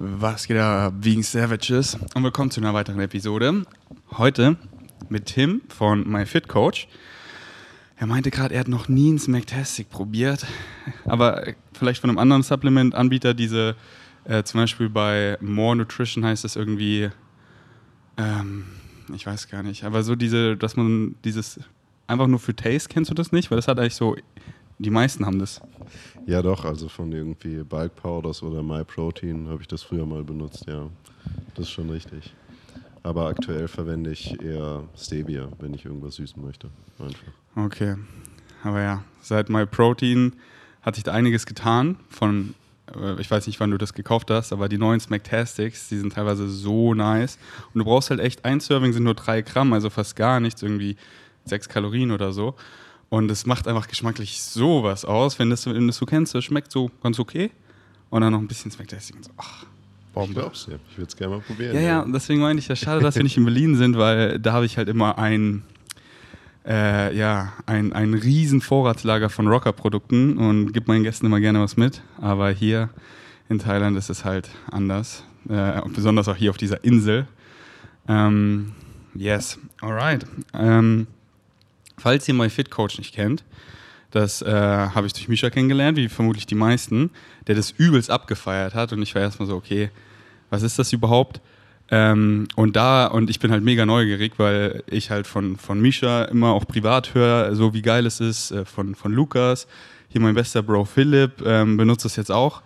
Was geht da, Vegan Savages? Und willkommen zu einer weiteren Episode. Heute mit Tim von MyFitCoach. Er meinte gerade, er hat noch nie ein Smacktastic probiert, aber vielleicht von einem anderen Supplement-Anbieter, diese, äh, zum Beispiel bei More Nutrition heißt es irgendwie, ähm, ich weiß gar nicht, aber so diese, dass man dieses einfach nur für Taste, kennst du das nicht? Weil das hat eigentlich so, die meisten haben das. Ja, doch, also von irgendwie Bulk Powders oder MyProtein habe ich das früher mal benutzt, ja. Das ist schon richtig. Aber aktuell verwende ich eher Stevia, wenn ich irgendwas süßen möchte. Einfach. Okay. Aber ja, seit MyProtein hat sich da einiges getan. Von, äh, ich weiß nicht, wann du das gekauft hast, aber die neuen Smacktastics, die sind teilweise so nice. Und du brauchst halt echt, ein Serving sind nur drei Gramm, also fast gar nichts, irgendwie sechs Kalorien oder so. Und es macht einfach geschmacklich sowas aus, wenn du das, wenn das so kennst, das schmeckt so ganz okay. Und dann noch ein bisschen Smacktastic und so, ach, Bombe. Ich glaub's dir. Ich würde es gerne mal probieren. Ja, ja, ja, deswegen meine ich ja schade, dass wir nicht in Berlin sind, weil da habe ich halt immer ein, äh, ja, ein, ein riesen Vorratslager von Rocker-Produkten und gebe meinen Gästen immer gerne was mit. Aber hier in Thailand ist es halt anders. Äh, besonders auch hier auf dieser Insel. Ähm, yes, alright. Ähm, falls ihr My Fit Coach nicht kennt, das äh, habe ich durch Misha kennengelernt, wie vermutlich die meisten, der das übelst abgefeiert hat. Und ich war erstmal so, okay, was ist das überhaupt? Ähm, und da, und ich bin halt mega neugierig, weil ich halt von, von Misha immer auch privat höre, so wie geil es ist, äh, von, von Lukas. Hier mein bester Bro Philipp ähm, benutzt das jetzt auch.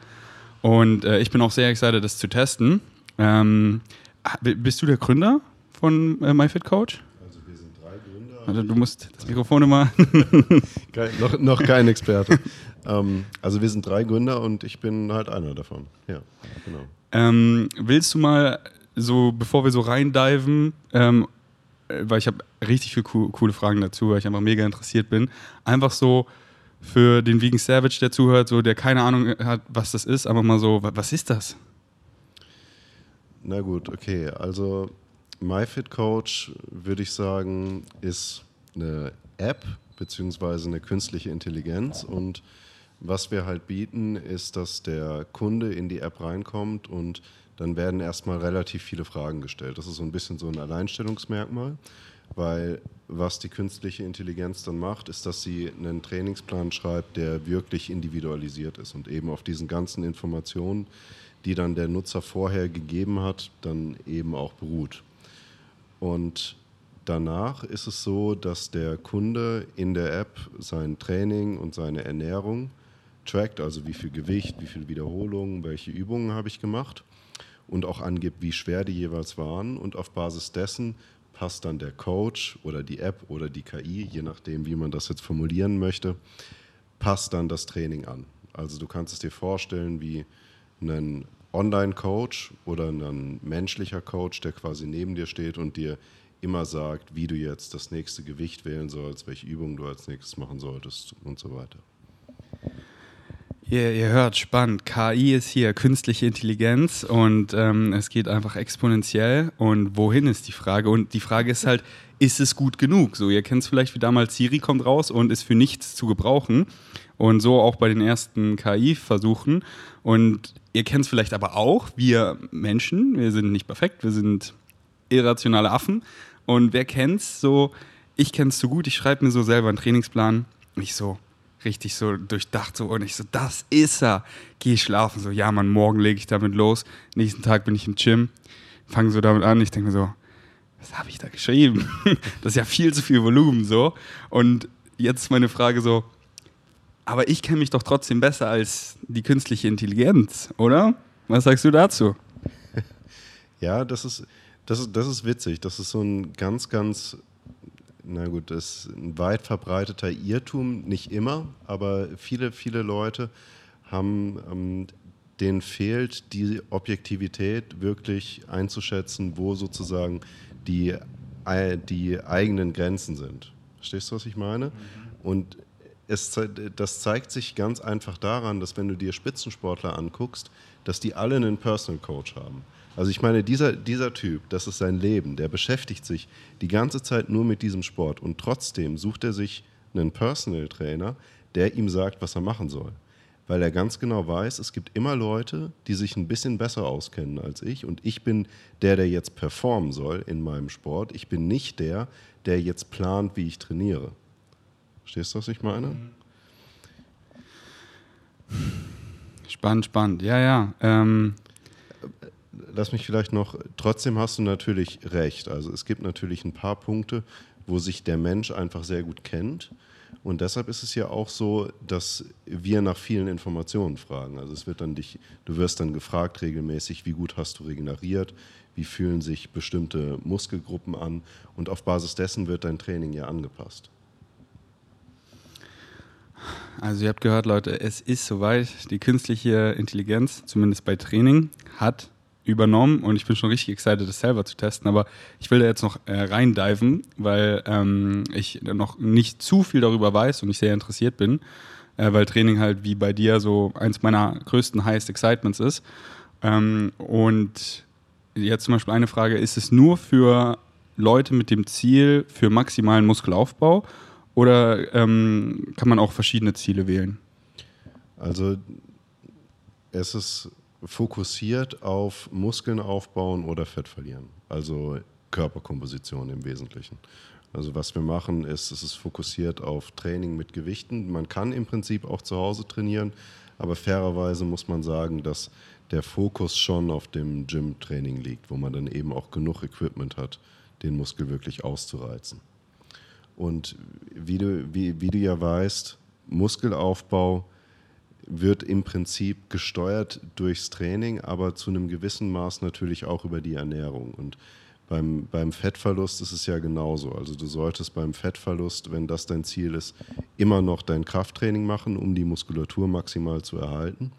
Und äh, ich bin auch sehr excited, das zu testen. Ähm, bist du der Gründer von äh, MyFitCoach? Also du musst das Mikrofon immer. kein, noch, noch kein Experte. ähm, also wir sind drei Gründer und ich bin halt einer davon. Ja, genau. Ähm, willst du mal so, bevor wir so reindiven, ähm, weil ich habe richtig viele co coole Fragen dazu, weil ich einfach mega interessiert bin, einfach so für den Vegan Savage, der zuhört, so der keine Ahnung hat, was das ist, einfach mal so, was ist das? Na gut, okay. Also MyFitCoach, würde ich sagen, ist eine App beziehungsweise eine künstliche Intelligenz und was wir halt bieten, ist, dass der Kunde in die App reinkommt und dann werden erstmal relativ viele Fragen gestellt. Das ist so ein bisschen so ein Alleinstellungsmerkmal, weil was die künstliche Intelligenz dann macht, ist, dass sie einen Trainingsplan schreibt, der wirklich individualisiert ist und eben auf diesen ganzen Informationen, die dann der Nutzer vorher gegeben hat, dann eben auch beruht. Und danach ist es so, dass der Kunde in der App sein Training und seine Ernährung trackt, also wie viel Gewicht, wie viele Wiederholungen, welche Übungen habe ich gemacht und auch angibt, wie schwer die jeweils waren. Und auf Basis dessen passt dann der Coach oder die App oder die KI, je nachdem, wie man das jetzt formulieren möchte, passt dann das Training an. Also du kannst es dir vorstellen wie einen Online-Coach oder ein menschlicher Coach, der quasi neben dir steht und dir immer sagt, wie du jetzt das nächste Gewicht wählen sollst, welche Übungen du als nächstes machen solltest und so weiter. Ihr, ihr hört, spannend. KI ist hier künstliche Intelligenz und ähm, es geht einfach exponentiell. Und wohin ist die Frage? Und die Frage ist halt, ist es gut genug? So, ihr kennt es vielleicht wie damals, Siri kommt raus und ist für nichts zu gebrauchen. Und so auch bei den ersten KI-Versuchen. Und ihr kennt es vielleicht aber auch, wir Menschen, wir sind nicht perfekt, wir sind irrationale Affen. Und wer kennt's so, ich kenn's so gut, ich schreibe mir so selber einen Trainingsplan. Ich so, richtig so durchdacht so und ich so, das ist er. Geh schlafen, so, ja Mann, morgen lege ich damit los. Nächsten Tag bin ich im Gym, fange so damit an. Ich denke mir so, was habe ich da geschrieben? das ist ja viel zu viel Volumen so. Und jetzt meine Frage so, aber ich kenne mich doch trotzdem besser als die künstliche Intelligenz, oder? Was sagst du dazu? Ja, das ist, das ist, das ist witzig. Das ist so ein ganz, ganz, na gut, das ist ein weit verbreiteter Irrtum, nicht immer, aber viele, viele Leute haben, ähm, denen fehlt die Objektivität, wirklich einzuschätzen, wo sozusagen die, die eigenen Grenzen sind. Verstehst du, was ich meine? Mhm. Und es, das zeigt sich ganz einfach daran, dass wenn du dir Spitzensportler anguckst, dass die alle einen Personal Coach haben. Also ich meine, dieser, dieser Typ, das ist sein Leben, der beschäftigt sich die ganze Zeit nur mit diesem Sport und trotzdem sucht er sich einen Personal Trainer, der ihm sagt, was er machen soll. weil er ganz genau weiß, es gibt immer Leute, die sich ein bisschen besser auskennen als ich und ich bin der, der jetzt performen soll in meinem Sport. Ich bin nicht der, der jetzt plant, wie ich trainiere. Verstehst du, was ich meine? Spannend, spannend. Ja, ja. Ähm Lass mich vielleicht noch, trotzdem hast du natürlich recht. Also es gibt natürlich ein paar Punkte, wo sich der Mensch einfach sehr gut kennt. Und deshalb ist es ja auch so, dass wir nach vielen Informationen fragen. Also es wird dann dich, du wirst dann gefragt regelmäßig, wie gut hast du regeneriert, wie fühlen sich bestimmte Muskelgruppen an und auf Basis dessen wird dein Training ja angepasst. Also ihr habt gehört, Leute, es ist soweit. Die künstliche Intelligenz, zumindest bei Training, hat übernommen und ich bin schon richtig excited, das selber zu testen. Aber ich will da jetzt noch äh, reindiven, weil ähm, ich noch nicht zu viel darüber weiß und ich sehr interessiert bin, äh, weil Training halt wie bei dir so eins meiner größten Highest Excitements ist. Ähm, und jetzt zum Beispiel eine Frage: Ist es nur für Leute mit dem Ziel für maximalen Muskelaufbau oder ähm, kann man auch verschiedene Ziele wählen? Also es ist fokussiert auf Muskeln aufbauen oder Fett verlieren. Also Körperkomposition im Wesentlichen. Also was wir machen ist, es ist fokussiert auf Training mit Gewichten. Man kann im Prinzip auch zu Hause trainieren, aber fairerweise muss man sagen, dass der Fokus schon auf dem Gym-Training liegt, wo man dann eben auch genug Equipment hat, den Muskel wirklich auszureizen. Und wie du, wie, wie du ja weißt, Muskelaufbau wird im Prinzip gesteuert durchs Training, aber zu einem gewissen Maß natürlich auch über die Ernährung. Und beim, beim Fettverlust ist es ja genauso. Also du solltest beim Fettverlust, wenn das dein Ziel ist, immer noch dein Krafttraining machen, um die Muskulatur maximal zu erhalten.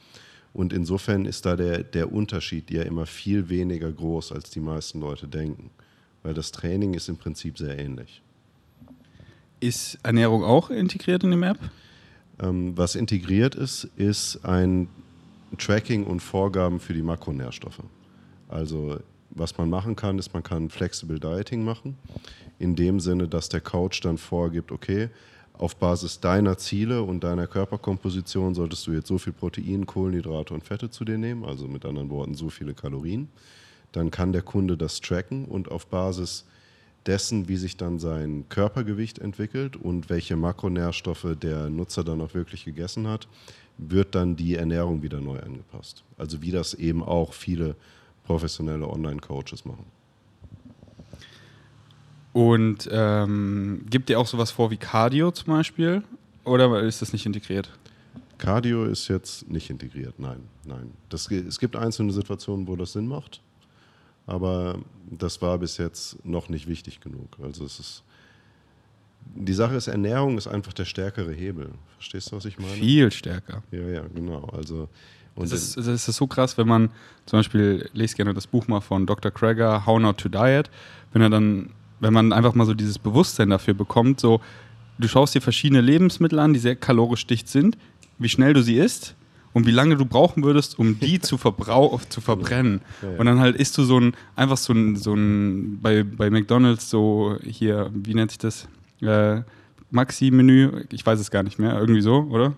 Und insofern ist da der, der Unterschied ja immer viel weniger groß, als die meisten Leute denken. Weil das Training ist im Prinzip sehr ähnlich. Ist Ernährung auch integriert in dem App? Ähm, was integriert ist, ist ein Tracking und Vorgaben für die Makronährstoffe. Also was man machen kann, ist, man kann Flexible Dieting machen, in dem Sinne, dass der Coach dann vorgibt, okay, auf Basis deiner Ziele und deiner Körperkomposition solltest du jetzt so viel Protein, Kohlenhydrate und Fette zu dir nehmen, also mit anderen Worten so viele Kalorien. Dann kann der Kunde das tracken und auf Basis dessen, wie sich dann sein Körpergewicht entwickelt und welche Makronährstoffe der Nutzer dann auch wirklich gegessen hat, wird dann die Ernährung wieder neu angepasst. Also wie das eben auch viele professionelle Online-Coaches machen. Und ähm, gibt ihr auch sowas vor wie Cardio zum Beispiel? Oder ist das nicht integriert? Cardio ist jetzt nicht integriert, nein, nein. Das, es gibt einzelne Situationen, wo das Sinn macht aber das war bis jetzt noch nicht wichtig genug. Also es ist die Sache ist, Ernährung ist einfach der stärkere Hebel. Verstehst du, was ich meine? Viel stärker. Ja, ja, genau. Also, und das, ist, das ist so krass, wenn man zum Beispiel, lese gerne das Buch mal von Dr. Krager, How Not to Diet, wenn er dann, wenn man einfach mal so dieses Bewusstsein dafür bekommt, so, du schaust dir verschiedene Lebensmittel an, die sehr kalorisch dicht sind, wie schnell du sie isst und wie lange du brauchen würdest, um die zu, verbrau zu verbrennen. Ja, ja. Und dann halt isst du so ein, einfach so ein, so ein bei, bei McDonalds so hier, wie nennt sich das? Äh, Maxi-Menü, ich weiß es gar nicht mehr, irgendwie so, oder?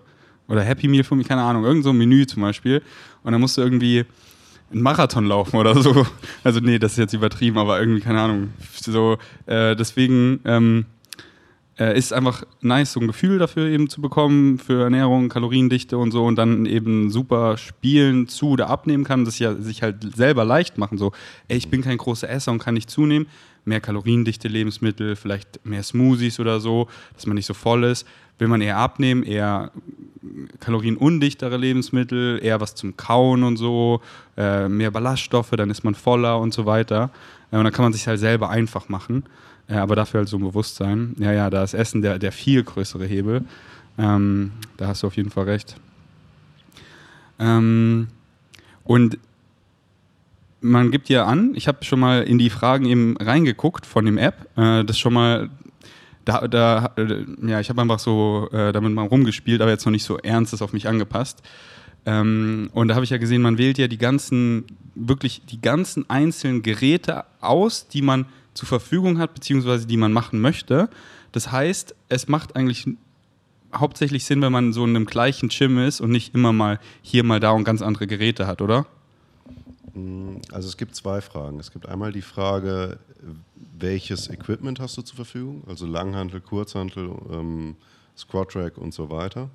Oder Happy Meal für mich, keine Ahnung, irgend so ein Menü zum Beispiel. Und dann musst du irgendwie einen Marathon laufen oder so. Also nee, das ist jetzt übertrieben, aber irgendwie, keine Ahnung. So, äh, deswegen, ähm, äh, ist einfach nice, so ein Gefühl dafür eben zu bekommen, für Ernährung, Kaloriendichte und so und dann eben super spielen zu oder abnehmen kann, das ja sich halt selber leicht machen. So, ey, ich bin kein großer Esser und kann nicht zunehmen. Mehr kaloriendichte Lebensmittel, vielleicht mehr Smoothies oder so, dass man nicht so voll ist. Will man eher abnehmen, eher kalorienundichtere Lebensmittel, eher was zum Kauen und so, äh, mehr Ballaststoffe, dann ist man voller und so weiter. Äh, und dann kann man sich halt selber einfach machen. Ja, aber dafür halt so ein Bewusstsein. Ja, ja, da ist Essen der, der viel größere Hebel. Ähm, da hast du auf jeden Fall recht. Ähm, und man gibt ja an, ich habe schon mal in die Fragen eben reingeguckt von dem App, äh, das schon mal, da, da äh, ja, ich habe einfach so äh, damit mal rumgespielt, aber jetzt noch nicht so ernstes auf mich angepasst. Ähm, und da habe ich ja gesehen, man wählt ja die ganzen, wirklich die ganzen einzelnen Geräte aus, die man zur Verfügung hat, beziehungsweise die man machen möchte. Das heißt, es macht eigentlich hauptsächlich Sinn, wenn man so in einem gleichen Gym ist und nicht immer mal hier, mal da und ganz andere Geräte hat, oder? Mm, also es gibt zwei Fragen. Es gibt einmal die Frage, welches Equipment hast du zur Verfügung? Also Langhantel, Kurzhantel, ähm, Squat Track und so weiter.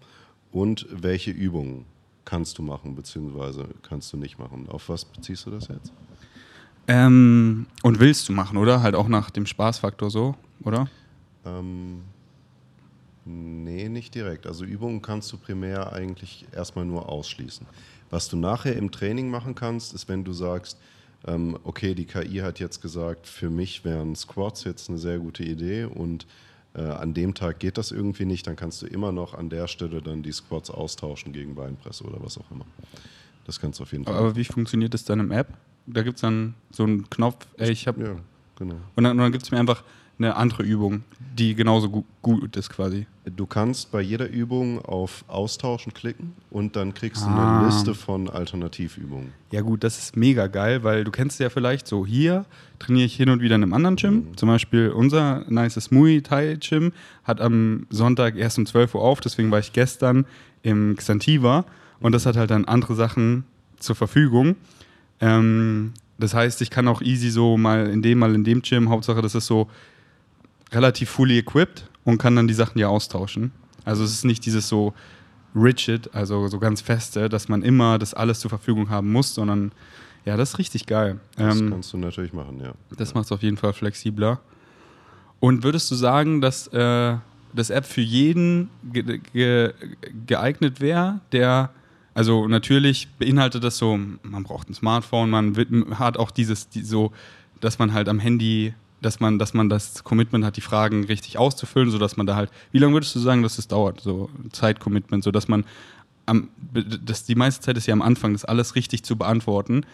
Und welche Übungen kannst du machen, beziehungsweise kannst du nicht machen? Auf was beziehst du das jetzt? Ähm, und willst du machen, oder? Halt auch nach dem Spaßfaktor so, oder? Ähm, nee, nicht direkt. Also Übungen kannst du primär eigentlich erstmal nur ausschließen. Was du nachher im Training machen kannst, ist, wenn du sagst, ähm, okay, die KI hat jetzt gesagt, für mich wären Squats jetzt eine sehr gute Idee und äh, an dem Tag geht das irgendwie nicht, dann kannst du immer noch an der Stelle dann die Squats austauschen gegen Beinpresse oder was auch immer. Das kannst du auf jeden Fall. Aber wie funktioniert das dann im App? Da gibt es dann so einen Knopf, ey, ich habe. Ja, genau. Und dann, und dann gibt es mir einfach eine andere Übung, die genauso gu gut ist quasi. Du kannst bei jeder Übung auf Austauschen klicken und dann kriegst du Ah. eine Liste von Alternativübungen. Ja gut, das ist mega geil, weil du kennst ja vielleicht so hier trainiere ich hin und wieder in einem anderen Gym. Zum Beispiel unser nices Muay Thai Gym hat am Sonntag erst um 12 Uhr auf, deswegen war ich gestern im Xantiva und das hat halt dann andere Sachen zur Verfügung. Ähm, das heißt, ich kann auch easy so mal in dem, mal in dem Gym, Hauptsache das ist so relativ fully equipped und kann dann die Sachen ja austauschen. Also es ist nicht dieses so rigid, also so ganz feste, dass man immer das alles zur Verfügung haben muss, sondern ja, das ist richtig geil. Das Ähm, kannst du natürlich machen, ja. das macht es auf jeden Fall flexibler. Und würdest du sagen, dass äh, das App für jeden ge ge geeignet wäre, der, also natürlich beinhaltet das so, man braucht ein Smartphone, man hat auch dieses, die, so, dass man halt am Handy, dass man, dass man das Commitment hat, die Fragen richtig auszufüllen, sodass man da halt, wie lange würdest du sagen, dass es dauert, so Zeitcommitment, sodass man am, das, die meiste Zeit ist ja am Anfang, das alles richtig zu beantworten.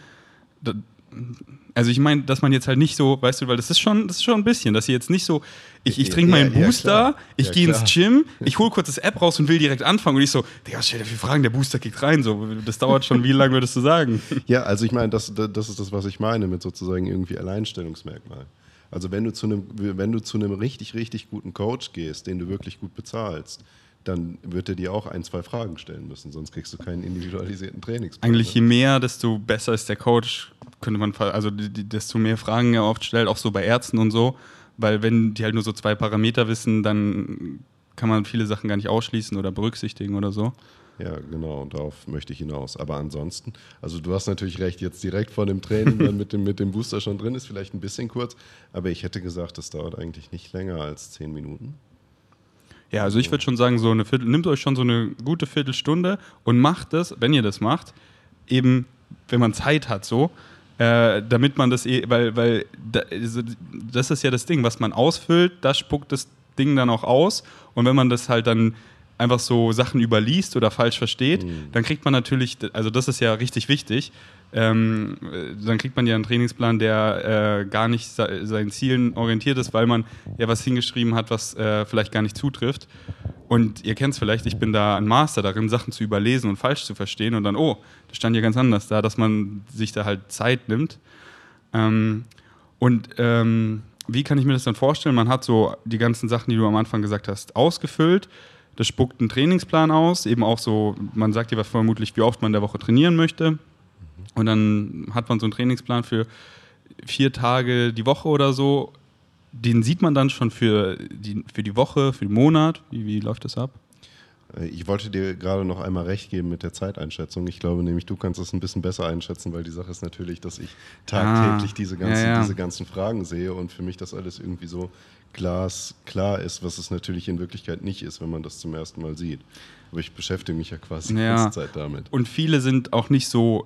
Also ich meine, dass man jetzt halt nicht so, weißt du, weil das ist schon, das ist schon ein bisschen, dass ihr jetzt nicht so, ich, ich trinke Ja, meinen ja, Booster, klar. ich Ja, gehe ins. Gym, ich hole kurz das App raus und will direkt anfangen und ich so, Digga, stell dir viele Fragen, der Booster kickt rein, so, das dauert schon, wie lange würdest du sagen? Ja, also ich meine, das, das ist das, was ich meine mit sozusagen irgendwie Alleinstellungsmerkmal. Also wenn du zu einem, wenn du zu einem richtig, richtig guten Coach gehst, den du wirklich gut bezahlst, dann wird er dir auch ein, zwei Fragen stellen müssen, sonst kriegst du keinen individualisierten Trainingsplan. Eigentlich je mehr, desto besser ist der Coach, könnte man, also desto mehr Fragen er oft stellt, auch so bei Ärzten und so, weil wenn die halt nur so zwei Parameter wissen, dann kann man viele Sachen gar nicht ausschließen oder berücksichtigen oder so. Ja, genau, und darauf möchte ich hinaus. Aber ansonsten, also du hast natürlich recht, jetzt direkt vor dem Training dann mit dem, mit dem Booster schon drin, ist vielleicht ein bisschen kurz, aber ich hätte gesagt, das dauert eigentlich nicht länger als zehn Minuten. Ja, also ich würde schon sagen, so eine Viertel, nehmt euch schon so eine gute Viertelstunde und macht das, wenn ihr das macht, eben, wenn man Zeit hat, so, äh, damit man das, eh, weil, weil also das ist ja das Ding, was man ausfüllt, das spuckt das Ding dann auch aus und wenn man das halt dann einfach so Sachen überliest oder falsch versteht, dann kriegt man natürlich, also das ist ja richtig wichtig, ähm, äh, dann kriegt man ja einen Trainingsplan, der äh, gar nicht se seinen Zielen orientiert ist, weil man ja was hingeschrieben hat, was äh, vielleicht gar nicht zutrifft. Und ihr kennt es vielleicht, ich bin da ein Master darin, Sachen zu überlesen und falsch zu verstehen und dann, oh, das stand ja ganz anders da, dass man sich da halt Zeit nimmt. Ähm, und ähm, wie kann ich mir das dann vorstellen? Man hat so die ganzen Sachen, die du am Anfang gesagt hast, ausgefüllt. Das spuckt einen Trainingsplan aus, eben auch so, man sagt dir was vermutlich, wie oft man in der Woche trainieren möchte. Und dann hat man so einen Trainingsplan für vier Tage die Woche oder so. Den sieht man dann schon für die, für die Woche, für den Monat. Wie, wie läuft das ab? Äh, Ich wollte dir gerade noch einmal recht geben mit der Zeiteinschätzung. Ich glaube nämlich, du kannst es ein bisschen besser einschätzen, weil die Sache ist natürlich, dass ich tagtäglich Ah, diese, ganzen, ja, ja. diese ganzen Fragen sehe und für mich das alles irgendwie so glasklar ist, was es natürlich in Wirklichkeit nicht ist, wenn man das zum ersten Mal sieht. Aber ich beschäftige mich ja quasi die Ja. ganze Zeit damit. Und viele sind auch nicht so,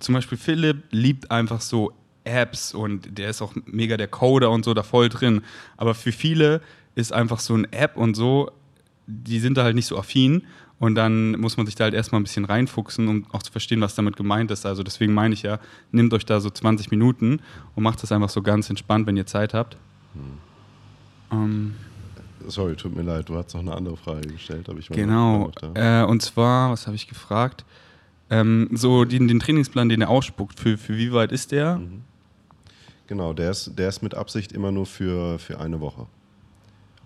zum Beispiel Philipp liebt einfach so Apps und der ist auch mega der Coder und so da voll drin. Aber für viele ist einfach so eine App und so, die sind da halt nicht so affin. Und dann muss man sich da halt erstmal ein bisschen reinfuchsen, um auch zu verstehen, was damit gemeint ist. Also deswegen meine ich ja, nehmt euch da so 20 Minuten und macht das einfach so ganz entspannt, wenn ihr Zeit habt. Ähm, Sorry, tut mir leid, du hast noch eine andere Frage gestellt, aber ich war Genau. Äh, und zwar, was habe ich gefragt? Ähm, so den, den Trainingsplan, den er ausspuckt, für, für wie weit ist der? Mhm. Genau, der ist, der ist mit Absicht immer nur für, für eine Woche.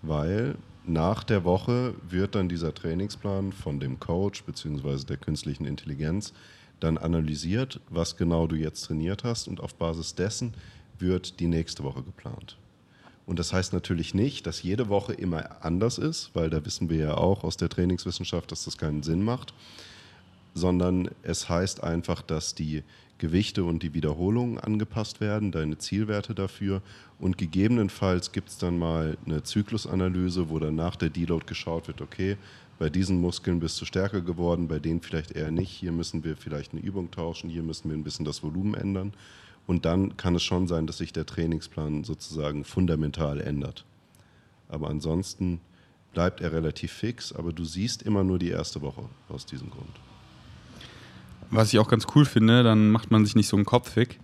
Weil nach der Woche wird dann dieser Trainingsplan von dem Coach bzw. der künstlichen Intelligenz dann analysiert, was genau du jetzt trainiert hast und auf Basis dessen wird die nächste Woche geplant. Und das heißt natürlich nicht, dass jede Woche immer anders ist, weil da wissen wir ja auch aus der Trainingswissenschaft, dass das keinen Sinn macht, sondern es heißt einfach, dass die Gewichte und die Wiederholungen angepasst werden, deine Zielwerte dafür und gegebenenfalls gibt es dann mal eine Zyklusanalyse, wo dann nach der Deload geschaut wird, okay, bei diesen Muskeln bist du stärker geworden, bei denen vielleicht eher nicht, hier müssen wir vielleicht eine Übung tauschen, hier müssen wir ein bisschen das Volumen ändern und dann kann es schon sein, dass sich der Trainingsplan sozusagen fundamental ändert. Aber ansonsten bleibt er relativ fix, aber du siehst immer nur die erste Woche aus diesem Grund. Was ich auch ganz cool finde, dann macht man sich nicht so einen Kopf weg.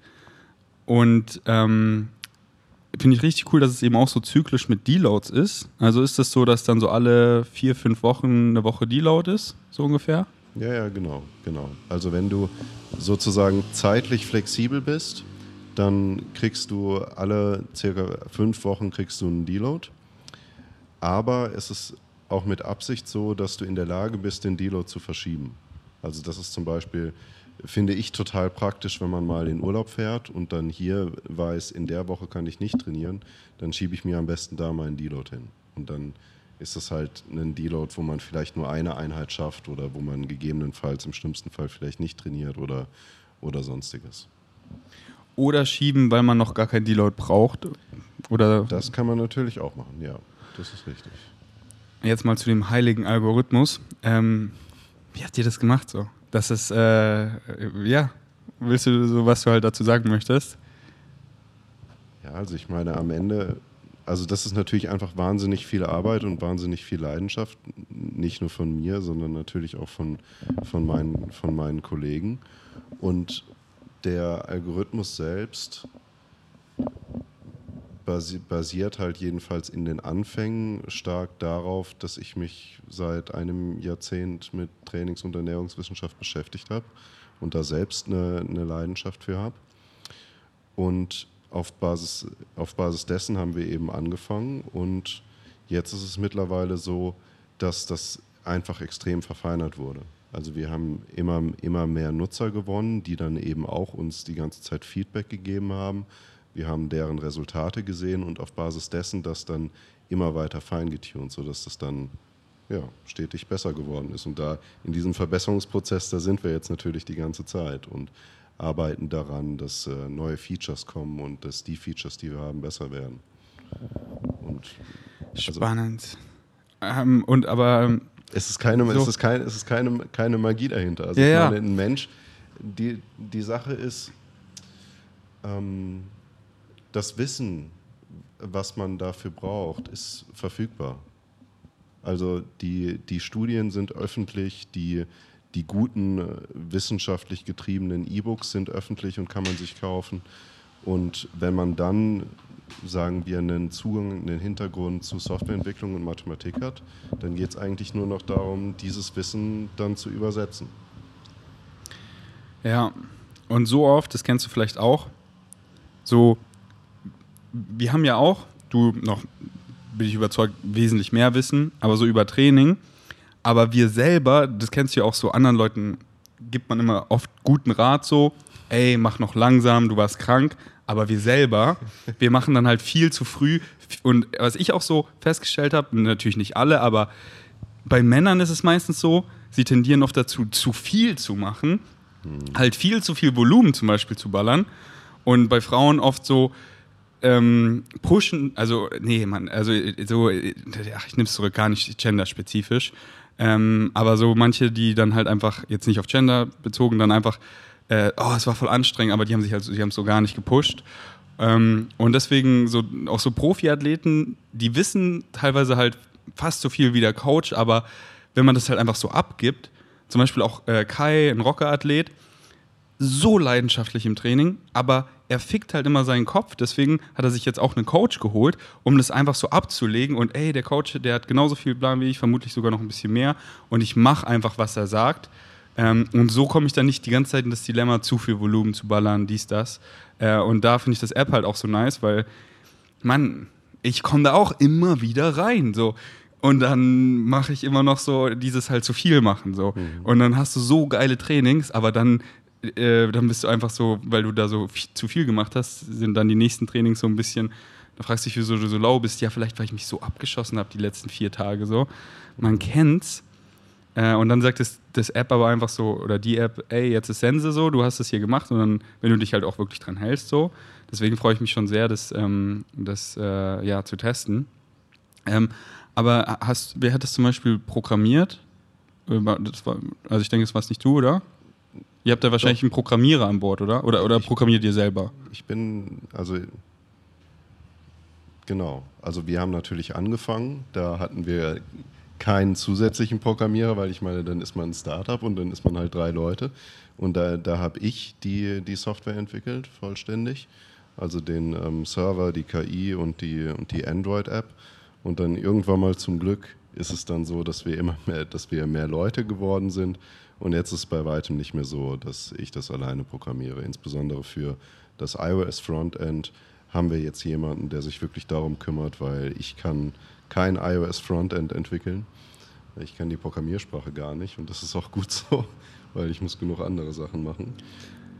Und ähm, finde ich richtig cool, dass es eben auch so zyklisch mit Deloads ist. Also ist das so, dass dann so alle vier, fünf Wochen eine Woche Deload ist, so ungefähr? Ja, ja, genau, genau. Also wenn du sozusagen zeitlich flexibel bist, dann kriegst du alle circa fünf Wochen kriegst du einen Deload. Aber es ist auch mit Absicht so, dass du in der Lage bist, den Deload zu verschieben. Also das ist zum Beispiel, finde ich total praktisch, wenn man mal in Urlaub fährt und dann hier weiß, in der Woche kann ich nicht trainieren, dann schiebe ich mir am besten da meinen Deload hin. Und dann ist das halt ein Deload, wo man vielleicht nur eine Einheit schafft oder wo man gegebenenfalls im schlimmsten Fall vielleicht nicht trainiert oder, oder sonstiges. Oder schieben, weil man noch gar kein Deload braucht? Oder das kann man natürlich auch machen, ja. Das ist richtig. Jetzt mal zu dem heiligen Algorithmus. Ähm, wie habt ihr das gemacht so? Das ist, äh, ja, willst du so, was du halt dazu sagen möchtest? Ja, also ich meine, am Ende, also das ist natürlich einfach wahnsinnig viel Arbeit und wahnsinnig viel Leidenschaft, nicht nur von mir, sondern natürlich auch von, von, meinen, von meinen Kollegen. Und der Algorithmus selbst basiert halt jedenfalls in den Anfängen stark darauf, dass ich mich seit einem Jahrzehnt mit Trainings- und Ernährungswissenschaft beschäftigt habe und da selbst eine, eine Leidenschaft für habe. Und auf Basis, auf Basis dessen haben wir eben angefangen und jetzt ist es mittlerweile so, dass das einfach extrem verfeinert wurde. Also wir haben immer, immer mehr Nutzer gewonnen, die dann eben auch uns die ganze Zeit Feedback gegeben haben wir haben deren Resultate gesehen und auf Basis dessen das dann immer weiter feingetunt, sodass das dann ja, stetig besser geworden ist. Und da in diesem Verbesserungsprozess, da sind wir jetzt natürlich die ganze Zeit und arbeiten daran, dass äh, neue Features kommen und dass die Features, die wir haben, besser werden. Und, also, Spannend. Ähm, und aber ähm, es ist keine, so. es ist kein, es ist keine, keine Magie dahinter. Also ja, ich meine, ein Mensch, die, die Sache ist, ähm, das Wissen, was man dafür braucht, ist verfügbar. Also die, die Studien sind öffentlich, die, die guten äh, wissenschaftlich getriebenen E-Books sind öffentlich und kann man sich kaufen. Und wenn man dann, sagen wir, einen Zugang, einen Hintergrund zu Softwareentwicklung und Mathematik hat, dann geht es eigentlich nur noch darum, dieses Wissen dann zu übersetzen. Ja, und so oft, das kennst du vielleicht auch, so wir haben ja auch, du noch, bin ich überzeugt, wesentlich mehr Wissen, aber so über Training. Aber wir selber, das kennst du ja auch so, anderen Leuten gibt man immer oft guten Rat so, ey, mach noch langsam, du warst krank. Aber wir selber, wir machen dann halt viel zu früh. Und was ich auch so festgestellt habe, natürlich nicht alle, aber bei Männern ist es meistens so, sie tendieren oft dazu, zu viel zu machen, mhm. halt viel zu viel Volumen zum Beispiel zu ballern. Und bei Frauen oft so, ähm, pushen, also nee, man, also so, ach, ich nehme es zurück, gar nicht genderspezifisch, ähm, aber so manche, die dann halt einfach, jetzt nicht auf Gender bezogen, dann einfach, äh, oh, es war voll anstrengend, aber die haben sich halt, die haben es so gar nicht gepusht. Ähm, und deswegen so, auch so Profiathleten, die wissen teilweise halt fast so viel wie der Coach, aber wenn man das halt einfach so abgibt, zum Beispiel auch äh, Kai, ein Rockerathlet, so leidenschaftlich im Training, aber er fickt halt immer seinen Kopf. Deswegen hat er sich jetzt auch einen Coach geholt, um das einfach so abzulegen. Und ey, der Coach, der hat genauso viel Plan wie ich, vermutlich sogar noch ein bisschen mehr. Und ich mache einfach, was er sagt. Ähm, und so komme ich dann nicht die ganze Zeit in das Dilemma, zu viel Volumen zu ballern, dies, das. Äh, und da finde ich das App halt auch so nice, weil, Mann, ich komme da auch immer wieder rein. So, Und dann mache ich immer noch so dieses halt zu viel machen. So. Mhm. Und dann hast du so geile Trainings, aber dann, äh, dann bist du einfach so, weil du da so f- zu viel gemacht hast, sind dann die nächsten Trainings so ein bisschen, da fragst du dich, wieso du so lau bist. Ja, vielleicht, weil ich mich so abgeschossen habe die letzten vier Tage so. Man kennt's. Äh, und dann sagt es das App aber einfach so, oder die App, ey, jetzt ist Sense so, du hast es hier gemacht und dann, wenn du dich halt auch wirklich dran hältst, so. Deswegen freue ich mich schon sehr, das, ähm, das äh, ja, zu testen. Ähm, aber hast, wer hat das zum Beispiel programmiert? Äh, war- Das war, also ich denke, das warst nicht du, oder? Ihr habt da wahrscheinlich einen Programmierer an Bord, oder? Oder, oder Ich- programmiert ihr selber? Ich bin, also genau, also wir haben natürlich angefangen, da hatten wir keinen zusätzlichen Programmierer, weil ich meine, dann ist man ein Startup und dann ist man halt drei Leute. Und da, da habe ich die, die Software entwickelt, vollständig, also den ähm, Server, die KI und die, und die Android-App. Und dann irgendwann mal zum Glück ist es dann so, dass wir immer mehr, dass wir mehr Leute geworden sind und jetzt ist es bei weitem nicht mehr so, dass ich das alleine programmiere. Insbesondere für das iOS Frontend haben wir jetzt jemanden, der sich wirklich darum kümmert, weil ich kann kein iOS Frontend entwickeln. Ich kann die Programmiersprache gar nicht und das ist auch gut so, weil ich muss genug andere Sachen machen.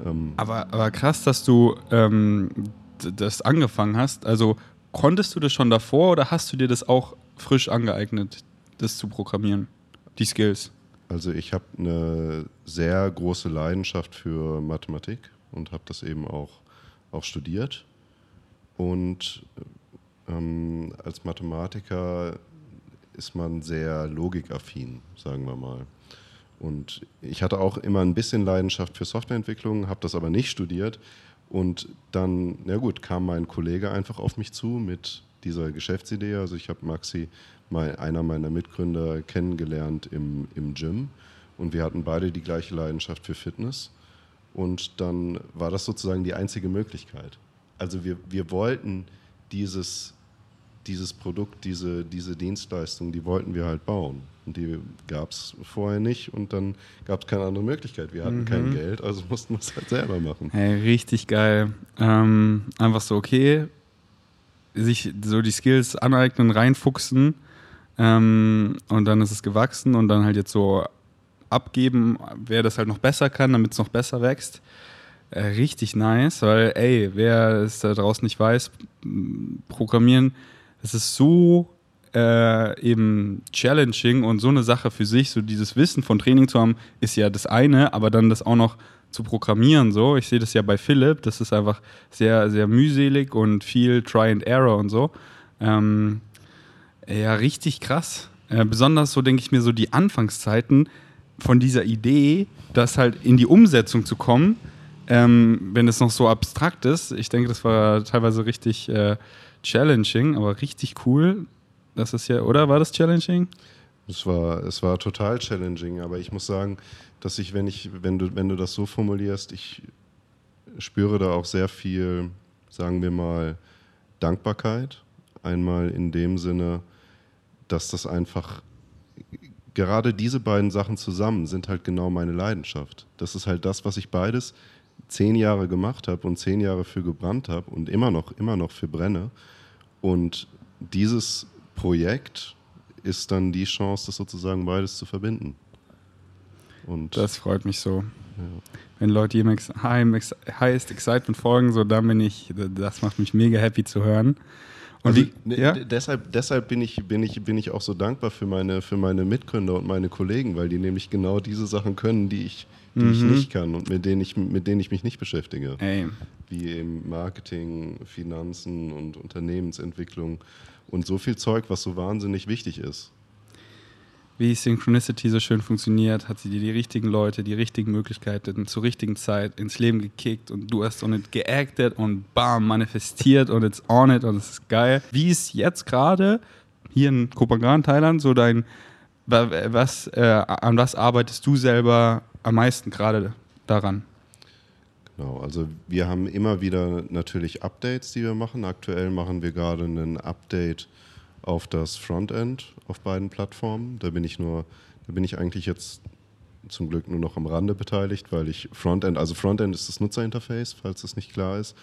Ähm, Aber, aber krass, dass du ähm, das angefangen hast. Also konntest du das schon davor oder hast du dir das auch frisch angeeignet, das zu programmieren? Die Skills. Also ich habe eine sehr große Leidenschaft für Mathematik und habe das eben auch, auch studiert. Und ähm, als Mathematiker ist man sehr logikaffin, sagen wir mal. Und ich hatte auch immer ein bisschen Leidenschaft für Softwareentwicklung, habe das aber nicht studiert. Und dann, na gut, kam mein Kollege einfach auf mich zu mit dieser Geschäftsidee. Also ich habe Maxi, mein, einer meiner Mitgründer, kennengelernt im, im Gym. Und wir hatten beide die gleiche Leidenschaft für Fitness. Und dann war das sozusagen die einzige Möglichkeit. Also wir, wir wollten dieses, dieses Produkt, diese, diese Dienstleistung, die wollten wir halt bauen. Und die gab es vorher nicht und dann gab es keine andere Möglichkeit. Wir hatten kein Geld, also mussten wir es halt selber machen. Hey, richtig geil. Ähm, einfach so, okay, sich so die Skills aneignen, reinfuchsen ähm, und dann ist es gewachsen und dann halt jetzt so abgeben, wer das halt noch besser kann, damit es noch besser wächst. Äh, richtig nice, weil, ey, wer es da draußen nicht weiß, Programmieren, das ist so äh, eben challenging und so eine Sache für sich, so dieses Wissen von Training zu haben, ist ja das eine, aber dann das auch noch zu programmieren, so. Ich sehe das ja bei Philipp, das ist einfach sehr, sehr mühselig und viel Try and Error und so. Ähm, ja, richtig krass. Äh, besonders so denke ich mir so die Anfangszeiten von dieser Idee, das halt in die Umsetzung zu kommen, ähm, wenn es noch so abstrakt ist. Ich denke, das war teilweise richtig äh, challenging, aber richtig cool. Das ist ja, oder war das challenging? Es war, es war total challenging, aber ich muss sagen, dass ich, wenn ich, wenn du, wenn du das so formulierst, ich spüre da auch sehr viel, sagen wir mal, Dankbarkeit. Einmal in dem Sinne, dass das einfach gerade diese beiden Sachen zusammen sind halt genau meine Leidenschaft. Das ist halt das, was ich beides zehn Jahre gemacht habe und zehn Jahre für gebrannt habe und immer noch, immer noch für brenne. Und dieses Projekt ist dann die Chance, das sozusagen beides zu verbinden. Und Das freut mich so. Wenn Leute ex Highest Excitement folgen, so dann bin ich, das macht mich mega happy zu hören. Und also, wie, ja? deshalb, deshalb bin, ich, bin, ich, bin ich auch so dankbar für meine, für meine Mitgründer und meine Kollegen, weil die nämlich genau diese Sachen können, die ich, die ich Mhm. nicht kann und mit denen ich, mit denen ich mich nicht beschäftige. Ey, Wie eben Marketing, Finanzen und Unternehmensentwicklung und so viel Zeug, was so wahnsinnig wichtig ist. wie Synchronicity so schön funktioniert, hat sie dir die richtigen Leute, die richtigen Möglichkeiten zur richtigen Zeit ins Leben gekickt und du hast on it geacted und bam, manifestiert und it's on it und es ist geil. Wie ist jetzt gerade hier in Kopangan, Thailand, so dein, wa- was, äh, an was arbeitest du selber am meisten gerade daran? Genau, also wir haben immer wieder natürlich Updates, die wir machen. Aktuell machen wir gerade ein Update auf das Frontend auf beiden Plattformen. Da bin ich nur, da bin ich eigentlich jetzt zum Glück nur noch am Rande beteiligt, weil ich Frontend, also Frontend ist das Nutzerinterface, falls das nicht klar ist,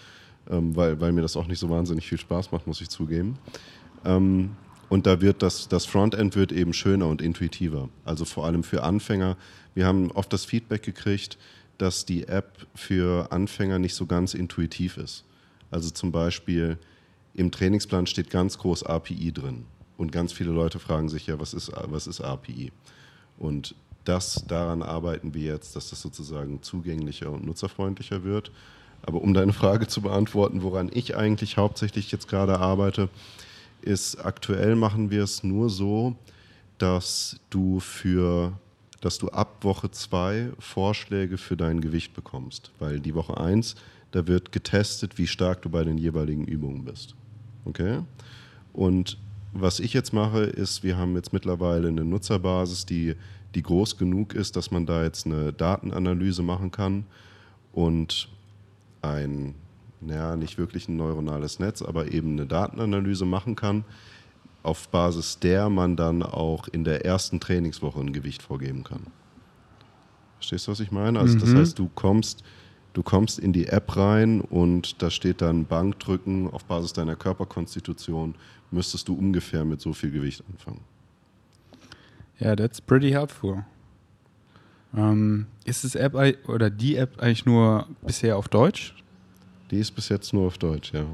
ähm, weil, weil mir das auch nicht so wahnsinnig viel Spaß macht, muss ich zugeben. Ähm, und da wird das, das Frontend wird eben schöner und intuitiver. Also vor allem für Anfänger. Wir haben oft das Feedback gekriegt, dass die App für Anfänger nicht so ganz intuitiv ist. Also zum Beispiel im Trainingsplan steht ganz groß API drin. Und ganz viele Leute fragen sich ja, was ist, was ist API? Und das, daran arbeiten wir jetzt, dass das sozusagen zugänglicher und nutzerfreundlicher wird. Aber um deine Frage zu beantworten, woran ich eigentlich hauptsächlich jetzt gerade arbeite, ist aktuell machen wir es nur so, dass du für dass du ab Woche 2 Vorschläge für dein Gewicht bekommst. Weil die Woche 1, da wird getestet, wie stark du bei den jeweiligen Übungen bist. Okay? Und was ich jetzt mache, ist, wir haben jetzt mittlerweile eine Nutzerbasis, die, die groß genug ist, dass man da jetzt eine Datenanalyse machen kann und ein, naja, nicht wirklich ein neuronales Netz, aber eben eine Datenanalyse machen kann, auf Basis der man dann auch in der ersten Trainingswoche ein Gewicht vorgeben kann. Verstehst du, was ich meine? Also mhm. das heißt, du kommst, du kommst in die App rein und da steht dann Bankdrücken auf Basis deiner Körperkonstitution, müsstest du ungefähr mit so viel Gewicht anfangen. Ja, yeah, that's pretty helpful. Ähm, ist das App oder die App eigentlich nur bisher auf Deutsch? Die ist bis jetzt nur auf Deutsch, ja.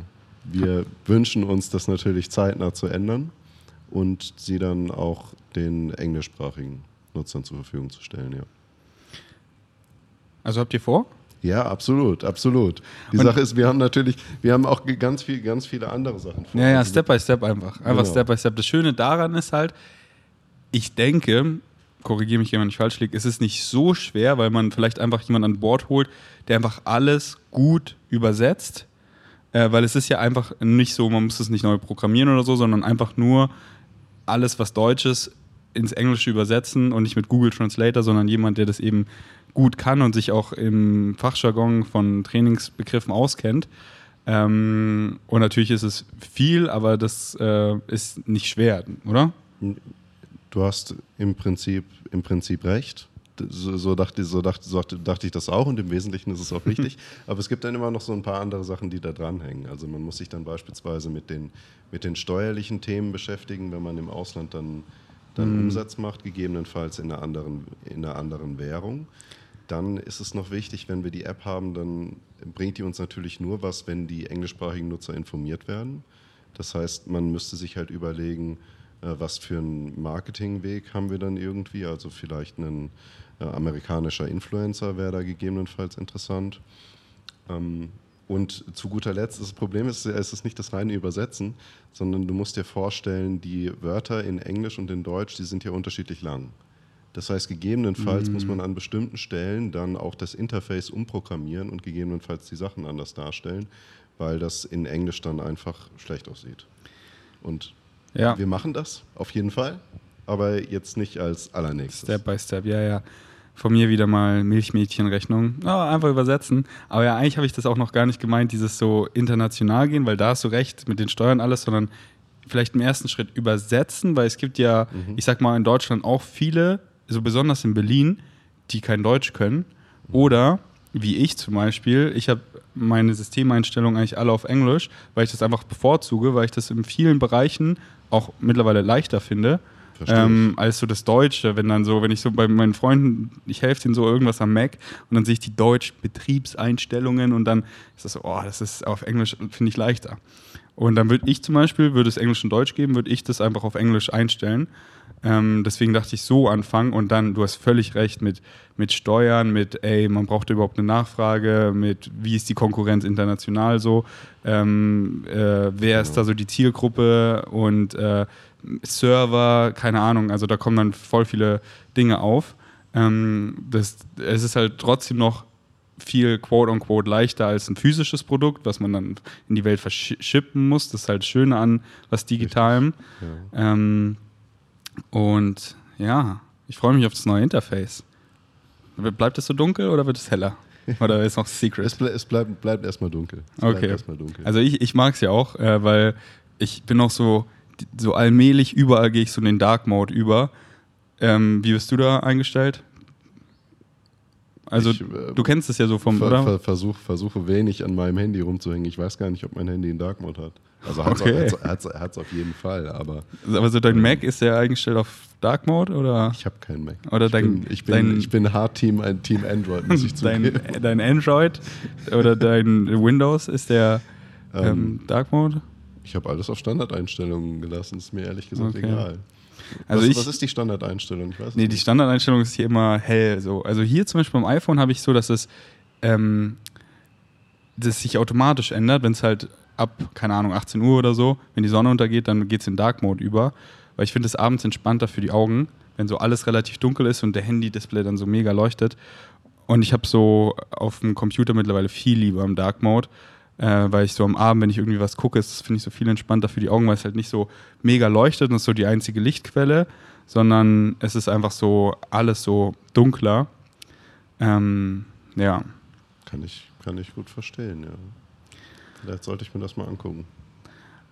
Wir wünschen uns das natürlich zeitnah zu ändern und sie dann auch den englischsprachigen Nutzern zur Verfügung zu stellen, ja. Also habt ihr vor? Ja, absolut, absolut. Die und Sache ist, wir haben natürlich, wir haben auch ganz viel, ganz viele andere Sachen vor. Ja, ja, Step by Step einfach. Einfach genau. Step by Step. Das Schöne daran ist halt, ich denke, korrigiere mich, wenn ich falsch liege, ist es nicht so schwer, weil man vielleicht einfach jemanden an Bord holt, der einfach alles gut übersetzt. Äh, weil es ist ja einfach nicht so, man muss es nicht neu programmieren oder so, sondern einfach nur alles, was Deutsches ins Englische übersetzen und nicht mit Google Translator, sondern jemand, der das eben gut kann und sich auch im Fachjargon von Trainingsbegriffen auskennt. Ähm, und natürlich ist es viel, aber das äh, ist nicht schwer, oder? Du hast im Prinzip, im Prinzip recht. So, so, dachte, so, dachte, so dachte ich das auch und im Wesentlichen ist es auch richtig. Aber es gibt dann immer noch so ein paar andere Sachen, die da dranhängen. Also man muss sich dann beispielsweise mit den, mit den steuerlichen Themen beschäftigen, wenn man im Ausland dann, dann mhm. Umsatz macht, gegebenenfalls in einer, anderen, in einer anderen Währung. Dann ist es noch wichtig, wenn wir die App haben, dann bringt die uns natürlich nur was, wenn die englischsprachigen Nutzer informiert werden. Das heißt, man müsste sich halt überlegen, äh, was für einen Marketingweg haben wir dann irgendwie. Also vielleicht ein äh, amerikanischer Influencer wäre da gegebenenfalls interessant. Ähm, und zu guter Letzt, das Problem ist, es ist nicht das reine Übersetzen, sondern du musst dir vorstellen, die Wörter in Englisch und in Deutsch, die sind ja unterschiedlich lang. Das heißt, gegebenenfalls mhm. muss man an bestimmten Stellen dann auch das Interface umprogrammieren und gegebenenfalls die Sachen anders darstellen, weil das in Englisch dann einfach schlecht aussieht. Und ja. wir machen das auf jeden Fall, aber jetzt nicht als allernächstes. Step by Step, ja, ja von mir wieder mal Milchmädchenrechnung. Oh, einfach übersetzen. Aber ja, eigentlich habe ich das auch noch gar nicht gemeint, dieses so international gehen, weil da hast du recht mit den Steuern alles, sondern vielleicht im ersten Schritt übersetzen, weil es gibt ja, mhm. ich sag mal, in Deutschland auch viele, so besonders in Berlin, die kein Deutsch können. Oder wie ich zum Beispiel, ich habe meine Systemeinstellungen eigentlich alle auf Englisch, weil ich das einfach bevorzuge, weil ich das in vielen Bereichen auch mittlerweile leichter finde ähm, als so das Deutsche, wenn dann so, wenn ich so bei meinen Freunden, ich helfe denen so irgendwas am Mac und dann sehe ich die deutschen Betriebseinstellungen und dann ist das so, oh, das ist auf Englisch, finde ich leichter. Und dann würde ich zum Beispiel, würde es Englisch und Deutsch geben, würde ich das einfach auf Englisch einstellen. Ähm, deswegen dachte ich so anfangen und dann, du hast völlig recht mit, mit Steuern, mit, ey, man braucht überhaupt eine Nachfrage, mit, wie ist die Konkurrenz international so, ähm, äh, wer ist da so die Zielgruppe und äh, Server, keine Ahnung, also da kommen dann voll viele Dinge auf. Ähm, das, es ist halt trotzdem noch viel quote-unquote leichter als ein physisches Produkt, was man dann in die Welt verschippen muss. Das ist halt das Schöne an was Digitalem. Ja. Ähm, und ja, ich freue mich auf das neue Interface. Bleibt es so dunkel oder wird es heller? Oder ist noch Secret? es, ble es bleibt, bleibt erstmal dunkel. Es okay. Erstmal dunkel. Also ich, ich mag es ja auch, äh, weil ich bin auch so, so allmählich überall gehe ich so in den Dark Mode über. Ähm, wie bist du da eingestellt? Also Ich, äh, du kennst es ja so vom, Ver, oder? ver, versuch, versuche wenig an meinem Handy rumzuhängen. Ich weiß gar nicht, ob mein Handy einen Dark Mode hat. Also hat es Okay. auf jeden Fall, aber Aber so dein Mac ist ja eingestellt auf Dark Mode oder ich habe keinen Mac. Oder ich dein- bin, ich bin, dein- ich bin Hard Team, ein Team Android, muss ich dein, zugeben. dein Android oder dein Windows ist der ähm, Dark Mode? Ich habe alles auf Standardeinstellungen gelassen, ist mir ehrlich gesagt Okay. egal. Also was, ich- was ist die Standardeinstellung? Ich weiß Nee, die nicht. Standardeinstellung ist hier immer hell. So. Also hier zum Beispiel beim iPhone habe ich so, dass es ähm, das sich automatisch ändert, wenn es halt ab, keine Ahnung, 18 Uhr oder so, wenn die Sonne untergeht, dann geht es in Dark Mode über. Weil ich finde es abends entspannter für die Augen, wenn so alles relativ dunkel ist und der Handy-Display dann so mega leuchtet. Und ich habe so auf dem Computer mittlerweile viel lieber im Dark Mode, äh, weil ich so am Abend, wenn ich irgendwie was gucke, das finde ich so viel entspannter für die Augen, weil es halt nicht so mega leuchtet und ist so die einzige Lichtquelle, sondern es ist einfach so alles so dunkler. Ähm, ja. Kann ich, kann ich gut verstehen, ja. Vielleicht sollte ich mir das mal angucken.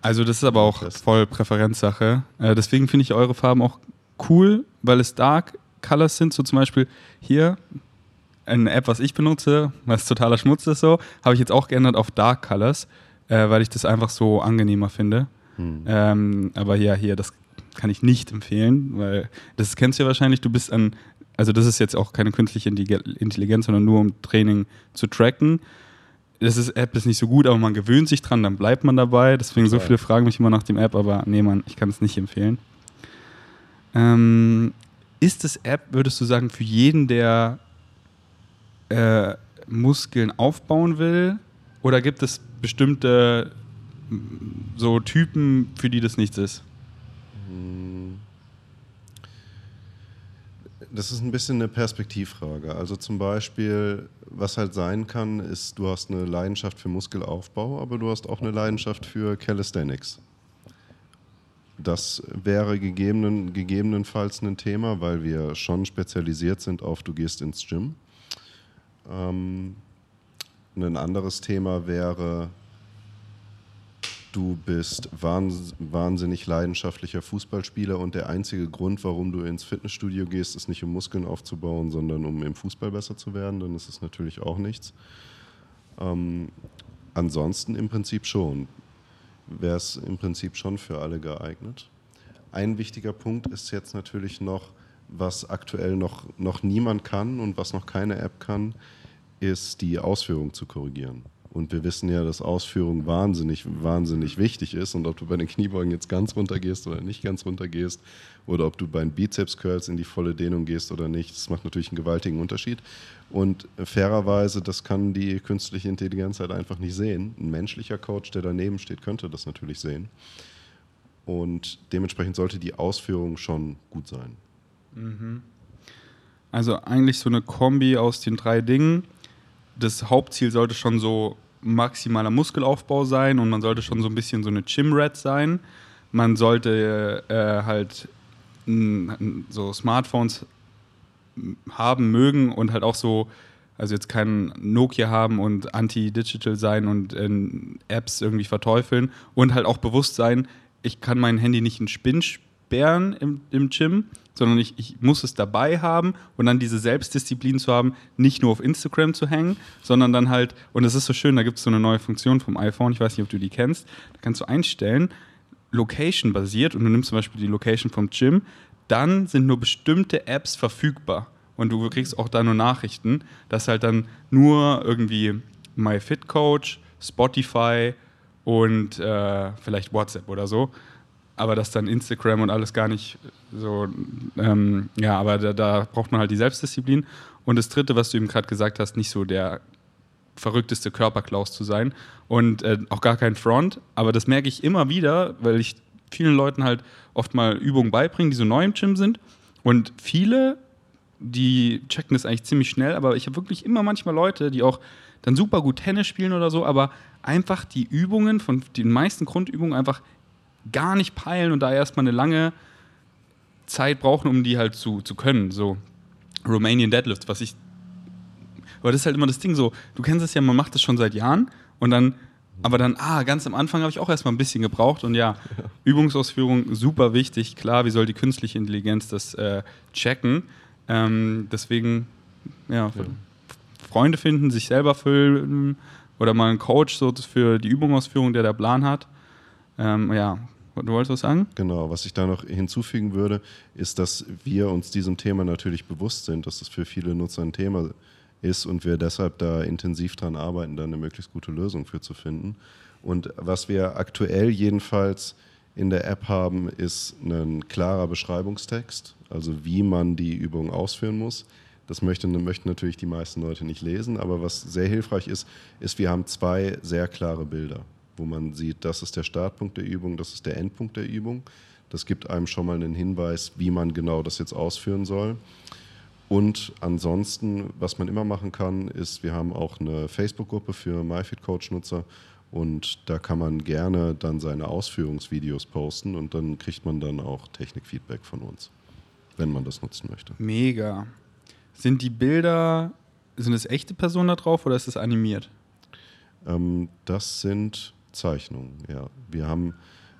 Also das ist aber auch Fest. voll Präferenzsache. Äh, deswegen finde ich eure Farben auch cool, weil es Dark Colors sind. So zum Beispiel hier eine App, was ich benutze, was totaler Schmutz ist so, habe ich jetzt auch geändert auf Dark Colors, äh, weil ich das einfach so angenehmer finde. Hm. Ähm, aber ja, hier, das kann ich nicht empfehlen, weil das kennst du ja wahrscheinlich, du bist an, also das ist jetzt auch keine künstliche Intelli- Intelligenz, sondern nur um Training zu tracken. Das ist, App ist nicht so gut, aber man gewöhnt sich dran, dann bleibt man dabei. Deswegen so Total. viele fragen mich immer nach dem App, aber nee, Mann, ich kann es nicht empfehlen. Ähm, ist das App, würdest du sagen, für jeden, der äh, Muskeln aufbauen will? Oder gibt es bestimmte m, so Typen, für die das nichts ist? Das ist ein bisschen eine Perspektivfrage. Also zum Beispiel, was halt sein kann, ist, du hast eine Leidenschaft für Muskelaufbau, aber du hast auch eine Leidenschaft für Calisthenics. Das wäre gegebenen, gegebenenfalls ein Thema, weil wir schon spezialisiert sind auf, du gehst ins Gym. Ähm, ein anderes Thema wäre, du bist wahns wahnsinnig leidenschaftlicher Fußballspieler und der einzige Grund, warum du ins Fitnessstudio gehst, ist nicht um Muskeln aufzubauen, sondern um im Fußball besser zu werden, dann ist es natürlich auch nichts. Ähm, ansonsten im Prinzip schon. Wäre es im Prinzip schon für alle geeignet. Ein wichtiger Punkt ist jetzt natürlich noch, was aktuell noch, noch niemand kann und was noch keine App kann, ist die Ausführung zu korrigieren. Und wir wissen ja, dass Ausführung wahnsinnig, wahnsinnig wichtig ist. Und ob du bei den Kniebeugen jetzt ganz runter gehst oder nicht ganz runter gehst, oder ob du bei den Bizeps-Curls in die volle Dehnung gehst oder nicht, das macht natürlich einen gewaltigen Unterschied. Und fairerweise, das kann die künstliche Intelligenz halt einfach nicht sehen. Ein menschlicher Coach, der daneben steht, könnte das natürlich sehen. Und dementsprechend sollte die Ausführung schon gut sein. Also eigentlich so eine Kombi aus den drei Dingen. Das Hauptziel sollte schon so maximaler Muskelaufbau sein und man sollte schon so ein bisschen so eine Gym-Rat sein. Man sollte äh, halt so Smartphones haben mögen und halt auch so, also jetzt kein Nokia haben und anti-digital sein und in Apps irgendwie verteufeln und halt auch bewusst sein, ich kann mein Handy nicht in Spinn sperren im, im Gym, sondern ich, ich muss es dabei haben und dann diese Selbstdisziplin zu haben, nicht nur auf Instagram zu hängen, sondern dann halt, und es ist so schön, da gibt es so eine neue Funktion vom iPhone, ich weiß nicht, ob du die kennst, da kannst du einstellen, Location basiert und du nimmst zum Beispiel die Location vom Gym, dann sind nur bestimmte Apps verfügbar. Und du kriegst auch da nur Nachrichten, dass halt dann nur irgendwie MyFitCoach, Spotify und äh, vielleicht WhatsApp oder so, aber dass dann Instagram und alles gar nicht so, ähm, ja, aber da, da braucht man halt die Selbstdisziplin. Und das Dritte, was du eben gerade gesagt hast, nicht so der verrückteste Körperklaus zu sein und äh, auch gar kein Front. Aber das merke ich immer wieder, weil ich vielen Leuten halt oft mal Übungen beibringe, die so neu im Gym sind. Und viele, die checken das eigentlich ziemlich schnell, aber ich habe wirklich immer manchmal Leute, die auch dann super gut Tennis spielen oder so, aber einfach die Übungen von den meisten Grundübungen einfach gar nicht peilen und da erstmal eine lange Zeit brauchen, um die halt zu, zu können. So Romanian Deadlift, was ich aber das ist halt immer das Ding so, du kennst es ja, man macht das schon seit Jahren und dann, aber dann, ah, ganz am Anfang habe ich auch erstmal ein bisschen gebraucht und ja, Übungsausführung super wichtig. Klar, wie soll die künstliche Intelligenz das äh, checken? Ähm, deswegen, ja, Freunde finden, sich selber filmen oder mal einen Coach so für die Übungausführung, der da Plan hat. Ähm, ja, du wolltest was sagen? Genau, was ich da noch hinzufügen würde, ist, dass wir uns diesem Thema natürlich bewusst sind, dass es für viele Nutzer ein Thema ist und wir deshalb da intensiv dran arbeiten, da eine möglichst gute Lösung für zu finden. Und was wir aktuell jedenfalls in der App haben, ist ein klarer Beschreibungstext, also wie man die Übung ausführen muss. Das möchten, möchten natürlich die meisten Leute nicht lesen, aber was sehr hilfreich ist, ist, wir haben zwei sehr klare Bilder, wo man sieht, das ist der Startpunkt der Übung, das ist der Endpunkt der Übung. Das gibt einem schon mal einen Hinweis, wie man genau das jetzt ausführen soll. Und ansonsten, was man immer machen kann, ist, wir haben auch eine Facebook-Gruppe für MyFitCoach-Nutzer und da kann man gerne dann seine Ausführungsvideos posten und dann kriegt man dann auch Technikfeedback von uns, wenn man das nutzen möchte. Mega. Sind die Bilder, sind es echte Personen da drauf oder ist es animiert? Ähm, das sind Zeichnungen, ja. Wir haben,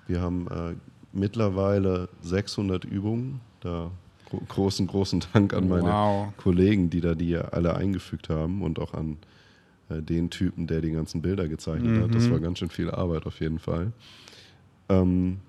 wir haben äh, mittlerweile 600 Übungen, da großen, großen Dank an meine wow. Kollegen, die da die alle eingefügt haben und auch an äh, den Typen, der die ganzen Bilder gezeichnet mhm. hat. Das mhm. war ganz schön viel Arbeit auf jeden Fall. Ähm,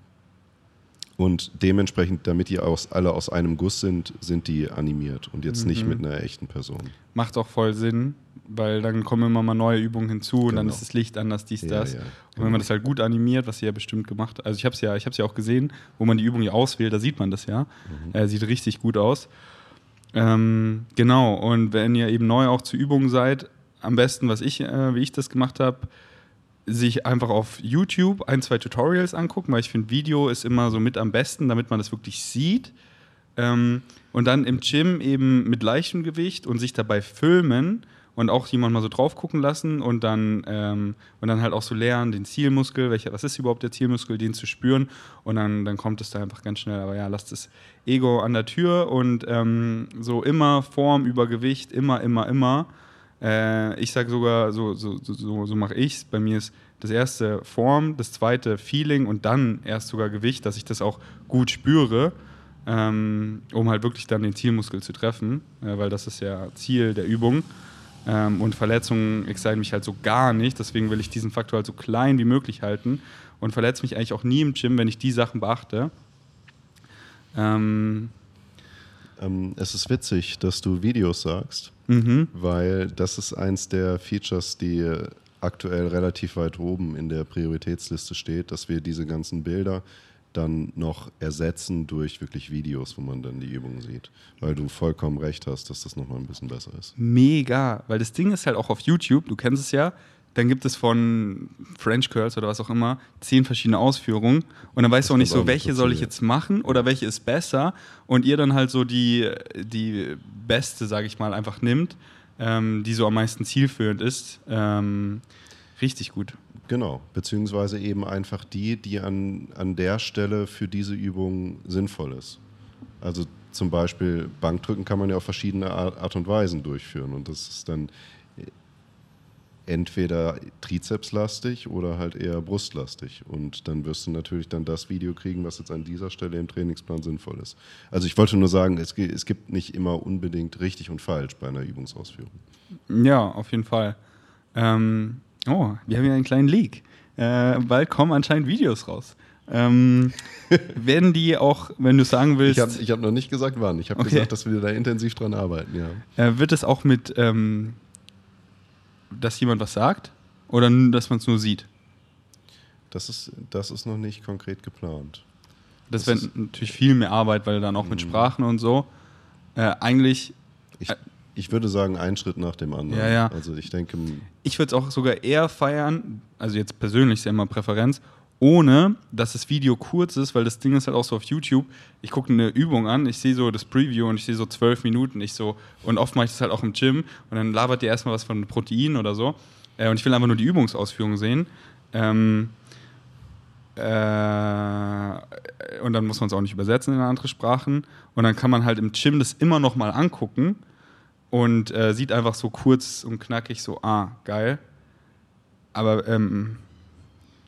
und dementsprechend, damit die aus, alle aus einem Guss sind, sind die animiert und jetzt mhm. nicht mit einer echten Person. Macht auch voll Sinn, weil dann kommen immer mal neue Übungen hinzu genau. und dann genau. ist das Licht anders, dies, das. Ja, ja, und wenn man genau. das halt gut animiert, was sie ja bestimmt gemacht hat, also ich habe es ja, ja auch gesehen, wo man die Übung ja auswählt, da sieht man das ja. Mhm. Äh, sieht richtig gut aus. Ähm, genau, und wenn ihr eben neu auch zu Übungen seid, am besten, was ich, äh, wie ich das gemacht habe, sich einfach auf YouTube ein, zwei Tutorials angucken, weil ich finde, Video ist immer so mit am besten, damit man das wirklich sieht. Ähm, und dann im Gym eben mit leichtem Gewicht und sich dabei filmen und auch jemand mal so drauf gucken lassen und dann, ähm, und dann halt auch so lernen, den Zielmuskel, welcher, was ist überhaupt der Zielmuskel, den zu spüren und dann, dann kommt es da einfach ganz schnell. Aber ja, lasst das Ego an der Tür und ähm, so immer Form über Gewicht, immer, immer, immer. Äh, ich sage sogar, so, so, so, so mache ich es. Bei mir ist das erste Form, das zweite Feeling und dann erst sogar Gewicht, dass ich das auch gut spüre, ähm, um halt wirklich dann den Zielmuskel zu treffen, äh, weil das ist ja Ziel der Übung. Ähm, und Verletzungen exciten mich halt so gar nicht, deswegen will ich diesen Faktor halt so klein wie möglich halten und verletze mich eigentlich auch nie im Gym, wenn ich die Sachen beachte. Ähm, ähm es ist witzig, dass du Videos sagst Mhm. Weil das ist eins der Features, die aktuell relativ weit oben in der Prioritätsliste steht, dass wir diese ganzen Bilder dann noch ersetzen durch wirklich Videos, wo man dann die Übungen sieht. Weil du vollkommen recht hast, dass das nochmal ein bisschen besser ist. Mega, weil das Ding ist halt auch auf YouTube, du kennst es ja, dann gibt es von French Curls oder was auch immer zehn verschiedene Ausführungen und dann weißt das du auch nicht so, welche soll ich jetzt machen oder welche ist besser und ihr dann halt so die, die beste, sage ich mal, einfach nimmt, ähm, die so am meisten zielführend ist. Ähm, richtig gut. Genau, beziehungsweise eben einfach die, die an, an der Stelle für diese Übung sinnvoll ist. Also zum Beispiel Bankdrücken kann man ja auf verschiedene Art und Weisen durchführen und das ist dann entweder trizepslastig oder halt eher brustlastig. Und dann wirst du natürlich dann das Video kriegen, was jetzt an dieser Stelle im Trainingsplan sinnvoll ist. Also ich wollte nur sagen, es, es gibt nicht immer unbedingt richtig und falsch bei einer Übungsausführung. Ja, auf jeden Fall. Ähm, oh, wir haben ja einen kleinen Leak. Äh, bald kommen anscheinend Videos raus. Ähm, werden die auch, wenn du sagen willst. Ich habe hab noch nicht gesagt, wann. Ich habe okay. gesagt, dass wir da intensiv dran arbeiten, ja. Äh, wird es auch mit ähm, dass jemand was sagt oder dass man es nur sieht? Das ist, das ist noch nicht konkret geplant. Das, das wäre natürlich viel mehr Arbeit, weil dann auch mit mhm. Sprachen und so. Äh, eigentlich. Ich, ich würde sagen, ein Schritt nach dem anderen. Ja, ja. Also ich denke. Ich würde es auch sogar eher feiern, also jetzt persönlich ist ja immer Präferenz, ohne dass das Video kurz ist, weil das Ding ist halt auch so auf YouTube. Ich gucke eine Übung an, ich sehe so das Preview und ich sehe so zwölf Minuten. Ich so, und oft mache ich das halt auch im Gym und dann labert ihr erstmal was von Protein oder so. Äh, und ich will einfach nur die Übungsausführung sehen. Ähm, äh, und dann muss man es auch nicht übersetzen in andere Sprachen. Und dann kann man halt im Gym das immer noch mal angucken und äh, sieht einfach so kurz und knackig so, ah, geil. Aber ähm,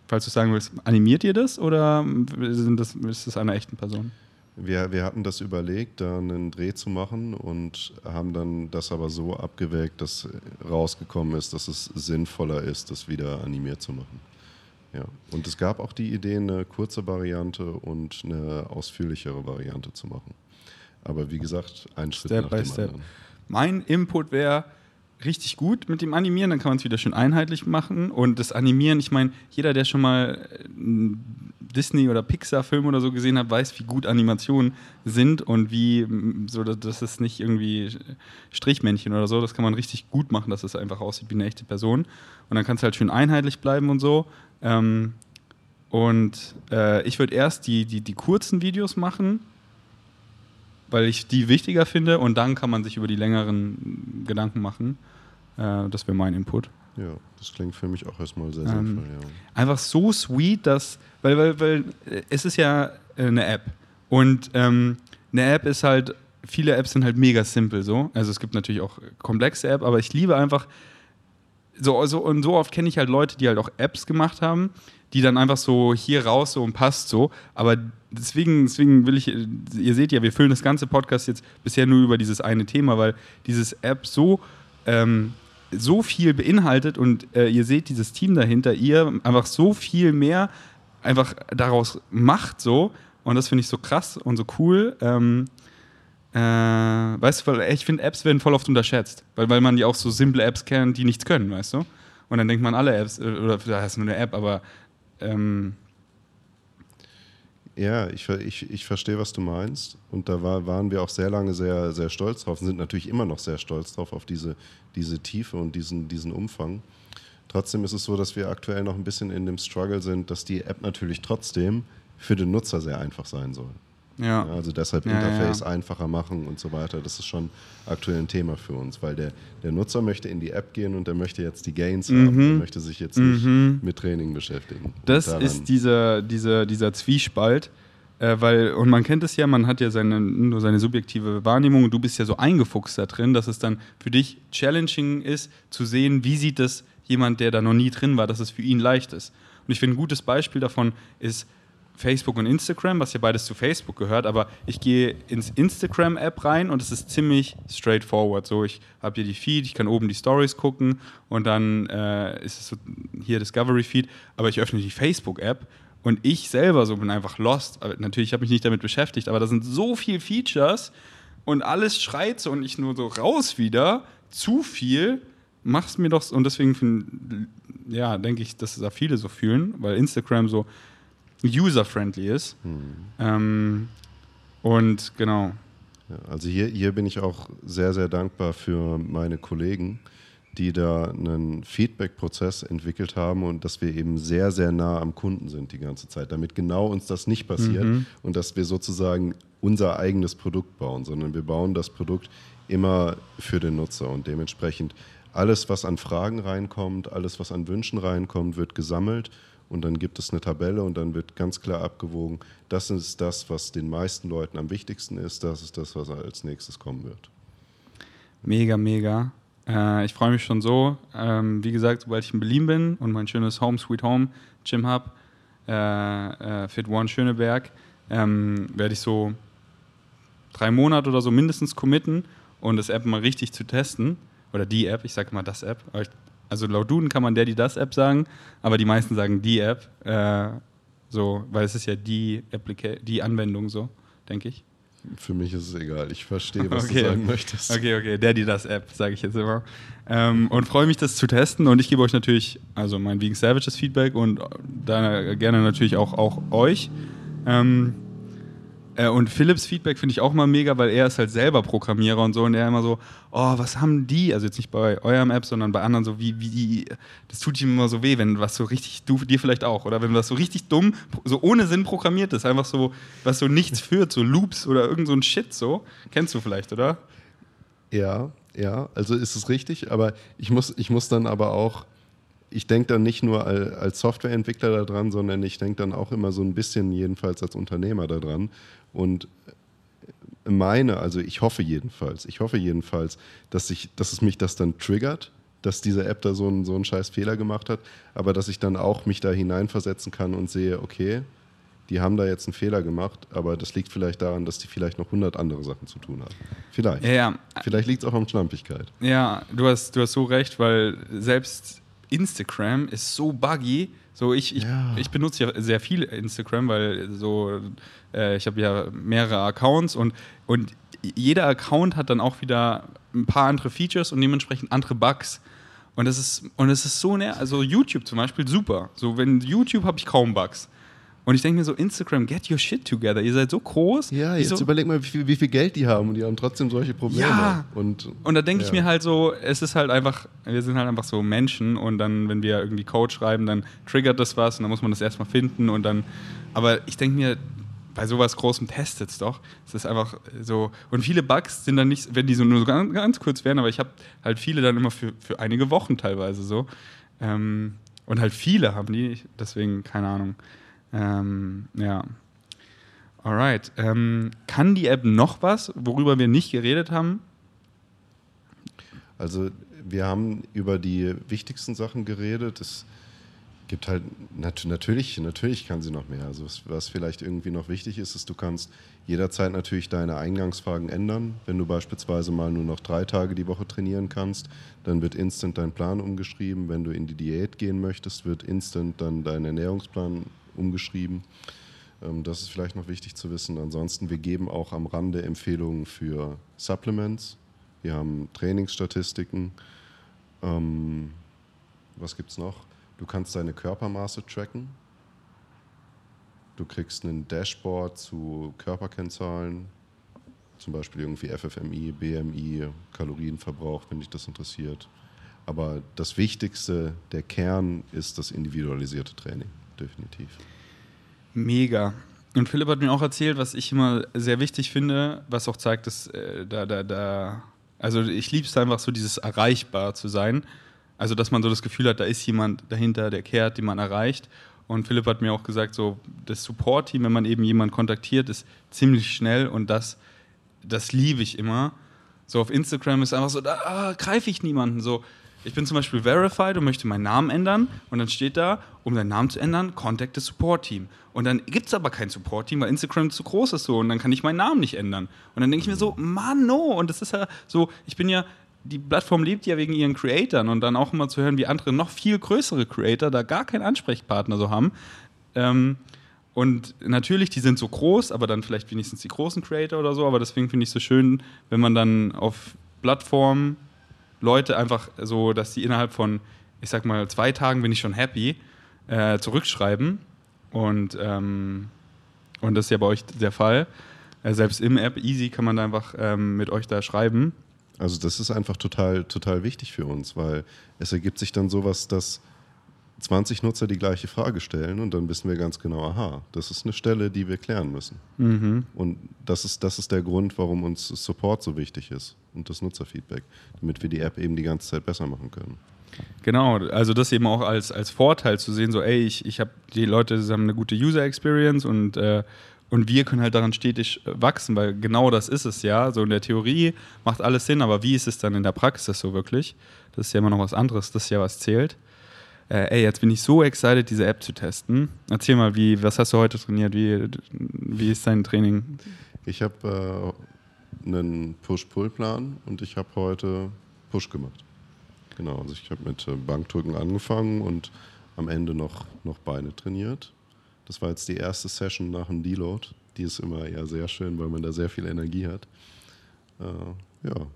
falls du sagen willst, animiert ihr das oder sind das, ist das einer echten Person? wir, wir hatten das überlegt, da einen Dreh zu machen und haben dann das aber so abgewägt, dass rausgekommen ist, dass es sinnvoller ist, das wieder animiert zu machen. Ja. Und es gab auch die Idee, eine kurze Variante und eine ausführlichere Variante zu machen. Aber wie gesagt, ein Schritt Step nach by dem Step. anderen. Mein Input wäre richtig gut mit dem Animieren, dann kann man es wieder schön einheitlich machen. Und das Animieren, ich meine, jeder, der schon mal einen Disney- oder Pixar-Film oder so gesehen hat, weiß, wie gut Animationen sind und wie, m, so, dass- das ist nicht irgendwie Strichmännchen oder so, das kann man richtig gut machen, dass es einfach aussieht wie eine echte Person. Und dann kann es halt schön einheitlich bleiben und so. Ähm, und äh, ich würde erst die, die, die kurzen Videos machen, weil ich die wichtiger finde und dann kann man sich über die längeren Gedanken machen. Äh, das wäre mein Input. Ja, das klingt für mich auch erstmal sehr Ähm, sinnvoll. Ja. Einfach so sweet, dass, weil, weil, weil äh, es ist ja äh, eine App und ähm, eine App ist halt, viele Apps sind halt mega simpel so. Also es gibt natürlich auch komplexe Apps, aber ich liebe einfach so, so und so oft kenne ich halt Leute, die halt auch Apps gemacht haben, die dann einfach so hier raus so und passt so. Aber deswegen, deswegen will ich, ihr seht ja, wir füllen das ganze Podcast jetzt bisher nur über dieses eine Thema, weil dieses App so ähm, so viel beinhaltet und äh, ihr seht dieses Team dahinter, ihr einfach so viel mehr einfach daraus macht so und das finde ich so krass und so cool. Ähm, äh, weißt du, ich finde, Apps werden voll oft unterschätzt, weil, weil man ja auch so simple Apps kennt, die nichts können, weißt du? Und dann denkt man, alle Apps, äh, oder da ist nur eine App, aber ähm, Ja, ich, ich, ich verstehe, was du meinst. Und da war, waren wir auch sehr lange sehr, sehr stolz drauf und sind natürlich immer noch sehr stolz drauf, auf diese, diese Tiefe und diesen, diesen Umfang. Trotzdem ist es so, dass wir aktuell noch ein bisschen in dem Struggle sind, dass die App natürlich trotzdem für den Nutzer sehr einfach sein soll. Ja. Also deshalb Ja, Interface ja. einfacher machen und so weiter. Das ist schon aktuell ein Thema für uns, weil der, der Nutzer möchte in die App gehen und der möchte jetzt die Gains haben. Der möchte sich jetzt nicht mit Training beschäftigen. Das ist dieser, dieser, dieser Zwiespalt, äh, weil, und man kennt es ja, man hat ja seine, nur seine subjektive Wahrnehmung und du bist ja so eingefuchst da drin, dass es dann für dich challenging ist, zu sehen, wie sieht das jemand, der da noch nie drin war, dass es für ihn leicht ist. Und ich finde, ein gutes Beispiel davon ist Facebook und Instagram, was ja beides zu Facebook gehört, aber ich gehe ins Instagram-App rein und es ist ziemlich straightforward. So, ich habe hier die Feed, ich kann oben die Stories gucken und dann äh, ist es so hier Discovery Feed, aber ich öffne die Facebook-App und ich selber so bin einfach lost. Aber natürlich habe ich mich nicht damit beschäftigt, aber da sind so viele Features und alles schreit so und ich nur so raus wieder, zu viel, mach's mir doch, und deswegen ja, denke ich, dass da viele so fühlen, weil Instagram so user-friendly ist. Ähm, und genau. Also hier, hier bin ich auch sehr, sehr dankbar für meine Kollegen, die da einen Feedback-Prozess entwickelt haben und dass wir eben sehr, sehr nah am Kunden sind die ganze Zeit, damit genau uns das nicht passiert und dass wir sozusagen unser eigenes Produkt bauen, sondern wir bauen das Produkt immer für den Nutzer und dementsprechend alles, was an Fragen reinkommt, alles, was an Wünschen reinkommt, wird gesammelt und dann gibt es eine Tabelle und dann wird ganz klar abgewogen, das ist das, was den meisten Leuten am wichtigsten ist, das ist das, was als nächstes kommen wird. Mega, mega. Äh, ich freue mich schon so. Ähm, wie gesagt, sobald ich in Berlin bin und mein schönes Home Sweet Home Gym habe, äh, äh, Fit One Schöneberg, ähm, werde ich so drei Monate oder so mindestens committen und das App mal richtig zu testen. Oder die App, ich sage mal das App. Aber ich, also laut Duden kann man der die das App sagen, aber die meisten sagen die App. Äh, so, weil es ist ja die, Applica die Anwendung so, denke ich. Für mich ist es egal, ich verstehe, was Okay. du sagen möchtest. Okay, okay, der, die das App, sage ich jetzt immer. Ähm, und freue mich, das zu testen. Und ich gebe euch natürlich, also mein Vegan Savages Feedback und da gerne natürlich auch, auch euch. Ähm, äh, und Philips Feedback finde ich auch mal mega, weil er ist halt selber Programmierer und so und er immer so, oh, was haben die, also jetzt nicht bei eurem App, sondern bei anderen so, wie, wie das tut ihm immer so weh, wenn was so richtig, du, dir vielleicht auch, oder wenn was so richtig dumm, so ohne Sinn programmiert ist, einfach so, was so nichts führt, so Loops oder irgend so ein Shit so, kennst du vielleicht, oder? Ja, ja, also ist es richtig, aber ich muss, ich muss dann aber auch, ich denke dann nicht nur al- als Softwareentwickler daran, sondern ich denke dann auch immer so ein bisschen, jedenfalls als Unternehmer daran. Und meine, also ich hoffe jedenfalls, ich hoffe jedenfalls, dass, ich, dass es mich das dann triggert, dass diese App da so einen, so einen scheiß Fehler gemacht hat, aber dass ich dann auch mich da hineinversetzen kann und sehe, okay, die haben da jetzt einen Fehler gemacht, aber das liegt vielleicht daran, dass die vielleicht noch 100 andere Sachen zu tun haben. Vielleicht. Ja, ja. Vielleicht liegt es auch an Schlampigkeit. Ja, du hast, du hast so recht, weil selbst Instagram ist so buggy. So, ich, ich, Ja. ich benutze ja sehr viel Instagram, weil so, äh, ich habe ja mehrere Accounts und, und jeder Account hat dann auch wieder ein paar andere Features und dementsprechend andere Bugs. Und es ist, und es ist so näher, also YouTube zum Beispiel, super. So, wenn YouTube habe ich kaum Bugs. Und ich denke mir so, Instagram, get your shit together. Ihr seid so groß. Ja, jetzt Wieso- überleg mal, wie viel, wie viel Geld die haben und die haben trotzdem solche Probleme. Ja. Und, Und da denke ich ja. mir halt so, es ist halt einfach, wir sind halt einfach so Menschen und dann, wenn wir irgendwie Code schreiben, dann triggert das was und dann muss man das erstmal finden und dann, aber ich denke mir, bei sowas Großem testet es doch. Es ist einfach so, und viele Bugs sind dann nicht, wenn die so nur so ganz, ganz kurz werden, aber ich habe halt viele dann immer für, für einige Wochen teilweise so. Ähm, und halt viele haben die, deswegen, keine Ahnung. Ähm, ja. Alright. Ähm, kann die App noch was, worüber wir nicht geredet haben? Also wir haben über die wichtigsten Sachen geredet. Es gibt halt nat natürlich, natürlich kann sie noch mehr. Also was, was vielleicht irgendwie noch wichtig ist, ist, du kannst jederzeit natürlich deine Eingangsfragen ändern. Wenn du beispielsweise mal nur noch drei Tage die Woche trainieren kannst, dann wird instant dein Plan umgeschrieben. Wenn du in die Diät gehen möchtest, wird instant dann dein Ernährungsplan umgeschrieben. Ähm, Das ist vielleicht noch wichtig zu wissen. Ansonsten, wir geben auch am Rande Empfehlungen für Supplements. Wir haben Trainingsstatistiken. Ähm, was gibt es noch? Du kannst deine Körpermaße tracken. Du kriegst ein Dashboard zu Körperkennzahlen, zum Beispiel irgendwie FFMI, BMI, Kalorienverbrauch, wenn dich das interessiert. Aber das Wichtigste, der Kern, ist das individualisierte Training, definitiv. Mega. Und Philipp hat mir auch erzählt, was ich immer sehr wichtig finde, was auch zeigt, dass äh, da, da, da, also ich liebe es einfach so, dieses erreichbar zu sein. Also, dass man so das Gefühl hat, da ist jemand dahinter, der kehrt, den man erreicht. Und Philipp hat mir auch gesagt, so das Support-Team, wenn man eben jemanden kontaktiert, ist ziemlich schnell und das, das liebe ich immer. So auf Instagram ist einfach so, da ah, greife ich niemanden. So, ich bin zum Beispiel verified und möchte meinen Namen ändern und dann steht da, um deinen Namen zu ändern, contact the Support Team. Und dann gibt es aber kein Support Team, weil Instagram zu groß ist so und dann kann ich meinen Namen nicht ändern. Und dann denke ich mir so, Mann, no. Und das ist ja so, ich bin ja, die Plattform lebt ja wegen ihren Creatoren und dann auch immer zu hören, wie andere noch viel größere Creator da gar keinen Ansprechpartner so haben. Ähm, und natürlich, die sind so groß, aber dann vielleicht wenigstens die großen Creator oder so. Aber deswegen finde ich es so schön, wenn man dann auf Plattformen Leute einfach so, dass die innerhalb von, ich sag mal, zwei Tagen bin ich schon happy, äh, zurückschreiben. Und, ähm, und das ist ja bei euch der Fall. Äh, selbst im App Easy kann man da einfach ähm, mit euch da schreiben. Also das ist einfach total, total wichtig für uns, weil es ergibt sich dann sowas, dass 20 Nutzer die gleiche Frage stellen und dann wissen wir ganz genau, aha, das ist eine Stelle, die wir klären müssen. Und das ist, das ist der Grund, warum uns Support so wichtig ist und das Nutzerfeedback, damit wir die App eben die ganze Zeit besser machen können. Genau, also das eben auch als, als Vorteil zu sehen, so ey, ich, ich habe die Leute sie haben eine gute User Experience und, äh, und wir können halt daran stetig äh, wachsen, weil genau das ist es ja. So in der Theorie macht alles Sinn, aber wie ist es dann in der Praxis so wirklich? Das ist ja immer noch was anderes, das ist ja was zählt. Äh, ey, jetzt bin ich so excited, diese App zu testen. Erzähl mal, wie, was hast du heute trainiert? Wie, wie ist dein Training? Ich habe äh, einen Push-Pull-Plan und ich habe heute Push gemacht. Genau, also ich habe mit äh, Bankdrücken angefangen und am Ende noch, noch Beine trainiert. Das war jetzt die erste Session nach dem Deload. Die ist immer ja sehr schön, weil man da sehr viel Energie hat. Äh, ja,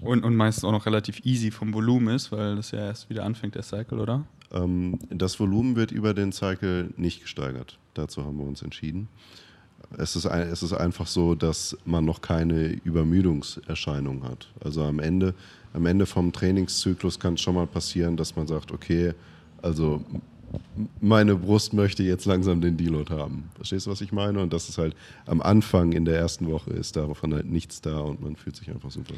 Und, und meistens auch noch relativ easy vom Volumen ist, weil das ja erst wieder anfängt, der Cycle, oder? Ähm, das Volumen wird über den Cycle nicht gesteigert. Dazu haben wir uns entschieden. Es ist, ein, es ist einfach so, dass man noch keine Übermüdungserscheinung hat. Also am Ende, am Ende vom Trainingszyklus kann es schon mal passieren, dass man sagt, okay, also meine Brust möchte jetzt langsam den Deload haben. Verstehst du, was ich meine? Und das ist halt am Anfang in der ersten Woche ist davon halt nichts da und man fühlt sich einfach super.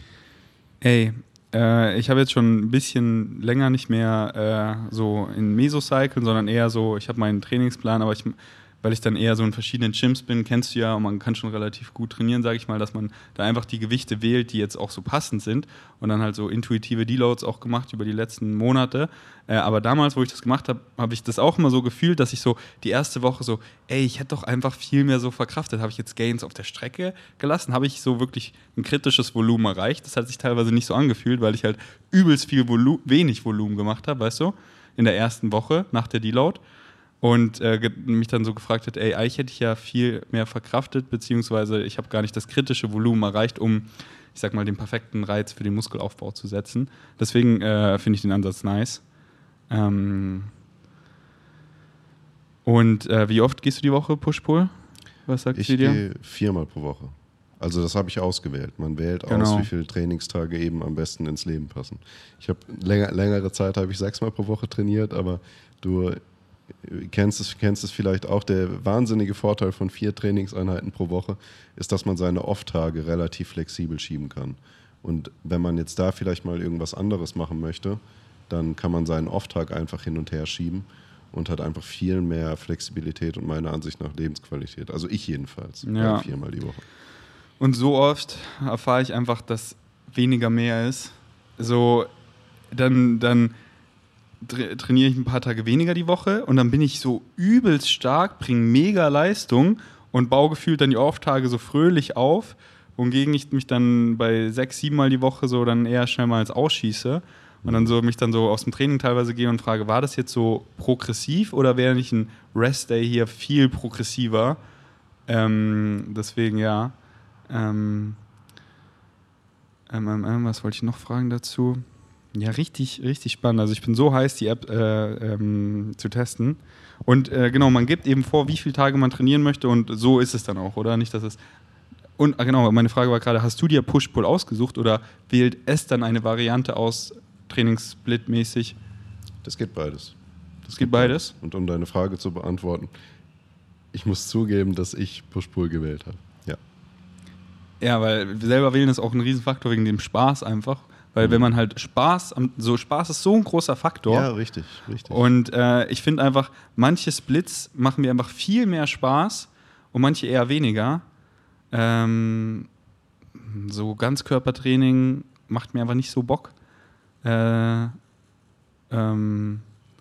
Ey, äh, ich habe jetzt schon ein bisschen länger nicht mehr äh, so in Mesocyclen, sondern eher so, ich habe meinen Trainingsplan, aber ich weil ich dann eher so in verschiedenen Gyms bin, kennst du ja, und man kann schon relativ gut trainieren, sage ich mal, dass man da einfach die Gewichte wählt, die jetzt auch so passend sind und dann halt so intuitive Deloads auch gemacht über die letzten Monate. Äh, aber damals, wo ich das gemacht habe, habe ich das auch immer so gefühlt, dass ich so die erste Woche so, ey, ich hätte doch einfach viel mehr so verkraftet. Habe ich jetzt Gains auf der Strecke gelassen? Habe ich so wirklich ein kritisches Volumen erreicht? Das hat sich teilweise nicht so angefühlt, weil ich halt übelst viel Volu wenig Volumen gemacht habe, weißt du, in der ersten Woche nach der Deload und äh, mich dann so gefragt hat, ey, eigentlich hätte ich ja viel mehr verkraftet, beziehungsweise ich habe gar nicht das kritische Volumen erreicht, um, ich sag mal, den perfekten Reiz für den Muskelaufbau zu setzen. Deswegen äh, finde ich den Ansatz nice. Ähm und äh, wie oft gehst du die Woche Push-Pull? Was sagt ich sie dir? Ich gehe viermal pro Woche. Also das habe ich ausgewählt. Man wählt genau. aus, wie viele Trainingstage eben am besten ins Leben passen. Ich habe länger, längere Zeit habe ich sechsmal pro Woche trainiert, aber du kennst es, kennst es vielleicht auch, der wahnsinnige Vorteil von vier Trainingseinheiten pro Woche ist, dass man seine Off-Tage relativ flexibel schieben kann. Und wenn man jetzt da vielleicht mal irgendwas anderes machen möchte, dann kann man seinen Off-Tag einfach hin und her schieben und hat einfach viel mehr Flexibilität und meiner Ansicht nach Lebensqualität. Also ich jedenfalls, ja. viermal die Woche. Und so oft erfahre ich einfach, dass weniger mehr ist. So, dann, dann trainiere ich ein paar Tage weniger die Woche und dann bin ich so übelst stark, bringe mega Leistung und baue gefühlt dann die Off-Tage so fröhlich auf, wogegen ich mich dann bei sechs, sieben Mal die Woche so dann eher schnell mal als ausschieße und dann so mich dann so aus dem Training teilweise gehe und frage, war das jetzt so progressiv oder wäre nicht ein Rest-Day hier viel progressiver? Ähm, deswegen ja. Ähm, ähm, ähm was wollte ich noch fragen dazu? Ja, richtig, richtig spannend. Also ich bin so heiß, die App äh, ähm, zu testen. Und äh, genau, man gibt eben vor, wie viele Tage man trainieren möchte und so ist es dann auch, oder? Nicht, dass es. Und ah, genau, meine Frage war gerade, hast du dir Push-Pull ausgesucht oder wählt es dann eine Variante aus Trainingssplit-mäßig? Das geht beides. Das geht beides? Und um deine Frage zu beantworten, ich muss zugeben, dass ich Push-Pull gewählt habe. Ja. Ja, weil selber wählen ist auch ein Riesenfaktor wegen dem Spaß einfach. Weil mhm. wenn man halt Spaß, so Spaß ist so ein großer Faktor. Ja, richtig, richtig. Und äh, ich finde einfach, manche Splits machen mir einfach viel mehr Spaß und manche eher weniger. Ähm, so Ganzkörpertraining macht mir einfach nicht so Bock. Äh, ähm,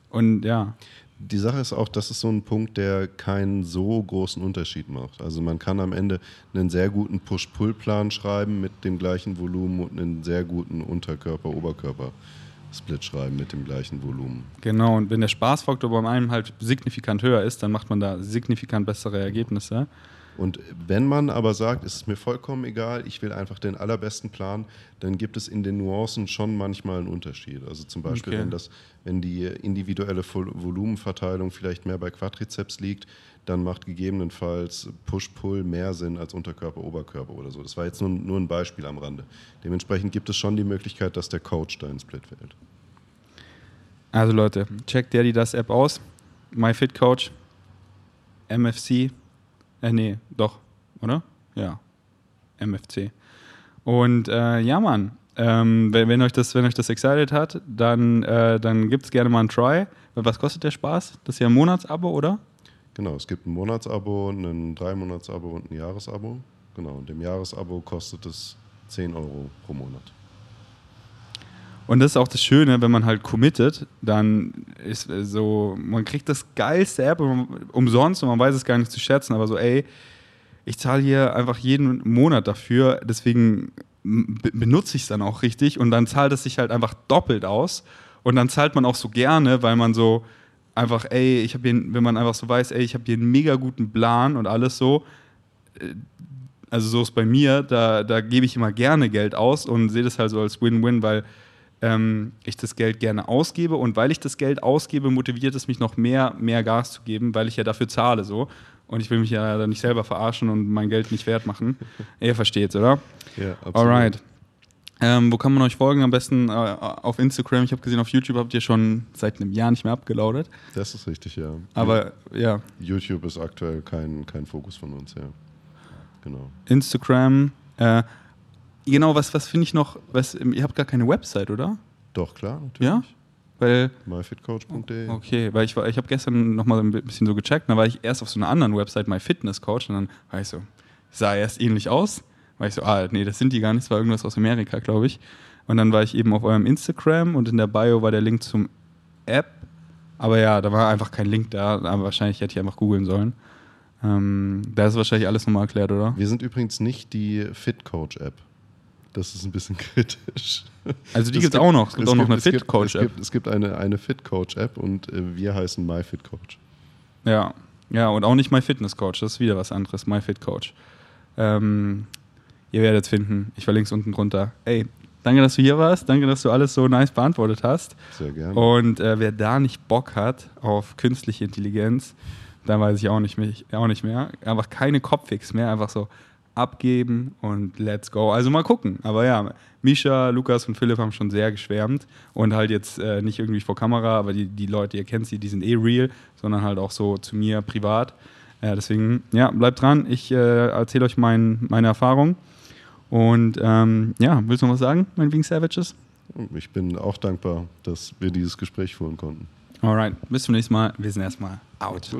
und ja die Sache ist auch, das ist so ein Punkt, der keinen so großen Unterschied macht. Also man kann am Ende einen sehr guten Push-Pull-Plan schreiben mit dem gleichen Volumen und einen sehr guten Unterkörper-Oberkörper-Split schreiben mit dem gleichen Volumen. Genau, und wenn der Spaßfaktor beim einen halt signifikant höher ist, dann macht man da signifikant bessere Ergebnisse. Und wenn man aber sagt, es ist mir vollkommen egal, ich will einfach den allerbesten Plan, dann gibt es in den Nuancen schon manchmal einen Unterschied. Also zum Beispiel, okay. wenn, das, wenn die individuelle Volumenverteilung vielleicht mehr bei Quadrizeps liegt, dann macht gegebenenfalls Push-Pull mehr Sinn als Unterkörper-Oberkörper oder so. Das war jetzt nur, nur ein Beispiel am Rande. Dementsprechend gibt es schon die Möglichkeit, dass der Coach da einen Split wählt. Also Leute, checkt der die das App aus. MyFitCoach, MFC, äh, nee, doch, oder? Ja. MFC. Und äh, ja, Mann, ähm, wenn, wenn, euch das, wenn euch das excited hat, dann, äh, dann gibt es gerne mal einen Try. Was kostet der Spaß? Das ist ja ein Monatsabo, oder? Genau, es gibt ein Monatsabo, ein Drei-Monats-Abo und ein Jahresabo. Genau, und im Jahresabo kostet es 10 Euro pro Monat. Und das ist auch das Schöne, wenn man halt committet, dann ist so, man kriegt das geilste App umsonst und man weiß es gar nicht zu schätzen, aber so, ey, ich zahle hier einfach jeden Monat dafür, deswegen benutze ich es dann auch richtig und dann zahlt es sich halt einfach doppelt aus und dann zahlt man auch so gerne, weil man so einfach, ey, ich habe hier, wenn man einfach so weiß, ey, ich habe hier einen mega guten Plan und alles so, äh, also so ist bei mir, da, da gebe ich immer gerne Geld aus und sehe das halt so als Win-Win, weil ähm, ich das Geld gerne ausgebe und weil ich das Geld ausgebe, motiviert es mich noch mehr, mehr Gas zu geben, weil ich ja dafür zahle so. Und ich will mich ja dann nicht selber verarschen und mein Geld nicht wert machen. Ihr versteht's, oder? Ja, absolut. Alright. Ähm, wo kann man euch folgen? Am besten äh, auf Instagram. Ich habe gesehen, auf YouTube habt ihr schon seit einem Jahr nicht mehr abgelaudet. Das ist richtig, ja. Aber ja. YouTube ist aktuell kein, kein Fokus von uns, ja. Genau. Instagram. Äh, Genau, was, was finde ich noch, was, ihr habt gar keine Website, oder? Doch, klar, natürlich. Ja? Weil, myfitcoach.de. okay, weil ich, war- ich habe gestern nochmal ein bisschen so gecheckt, dann war ich erst auf so einer anderen Website, MyFitnessCoach, und dann war ich so, sah erst ähnlich aus, war ich so, ah, nee, das sind die gar nicht, das war irgendwas aus Amerika, glaube ich. Und dann war ich eben auf eurem Instagram und in der Bio war der Link zum App, aber ja, da war einfach kein Link da, aber wahrscheinlich hätte ich einfach googeln sollen. Ähm, da ist wahrscheinlich alles nochmal erklärt, oder? Wir sind übrigens nicht die FitCoach-App. Das ist ein bisschen kritisch. Also die Es gibt es auch noch. Es gibt auch noch eine es gibt- Fit-Coach-App. Es gibt, es gibt eine, eine FitCoach-App und äh, wir heißen MyFitCoach. Ja, ja, und auch nicht MyFitnessCoach, das ist wieder was anderes, MyFitCoach. Ähm, ihr werdet es finden, ich verlinke es unten drunter. Ey, danke, dass du hier warst, danke, dass du alles so nice beantwortet hast. Sehr gerne. Und äh, wer da nicht Bock hat auf künstliche Intelligenz, dann weiß ich auch nicht, mehr, auch nicht mehr. Einfach keine Kopfix mehr, einfach so abgeben und let's go. Also mal gucken. Aber ja, Misha, Lukas und Philipp haben schon sehr geschwärmt und halt jetzt äh, nicht irgendwie vor Kamera, aber die, die Leute, ihr kennt sie, die sind eh real, sondern halt auch so zu mir privat. Äh, deswegen, ja, bleibt dran. Ich äh, erzähle euch mein, meine Erfahrung. Und ähm, ja, willst du noch was sagen, mein Wing Savages? Ich bin auch dankbar, dass wir dieses Gespräch führen konnten. Alright, bis zum nächsten Mal. Wir sind erstmal out.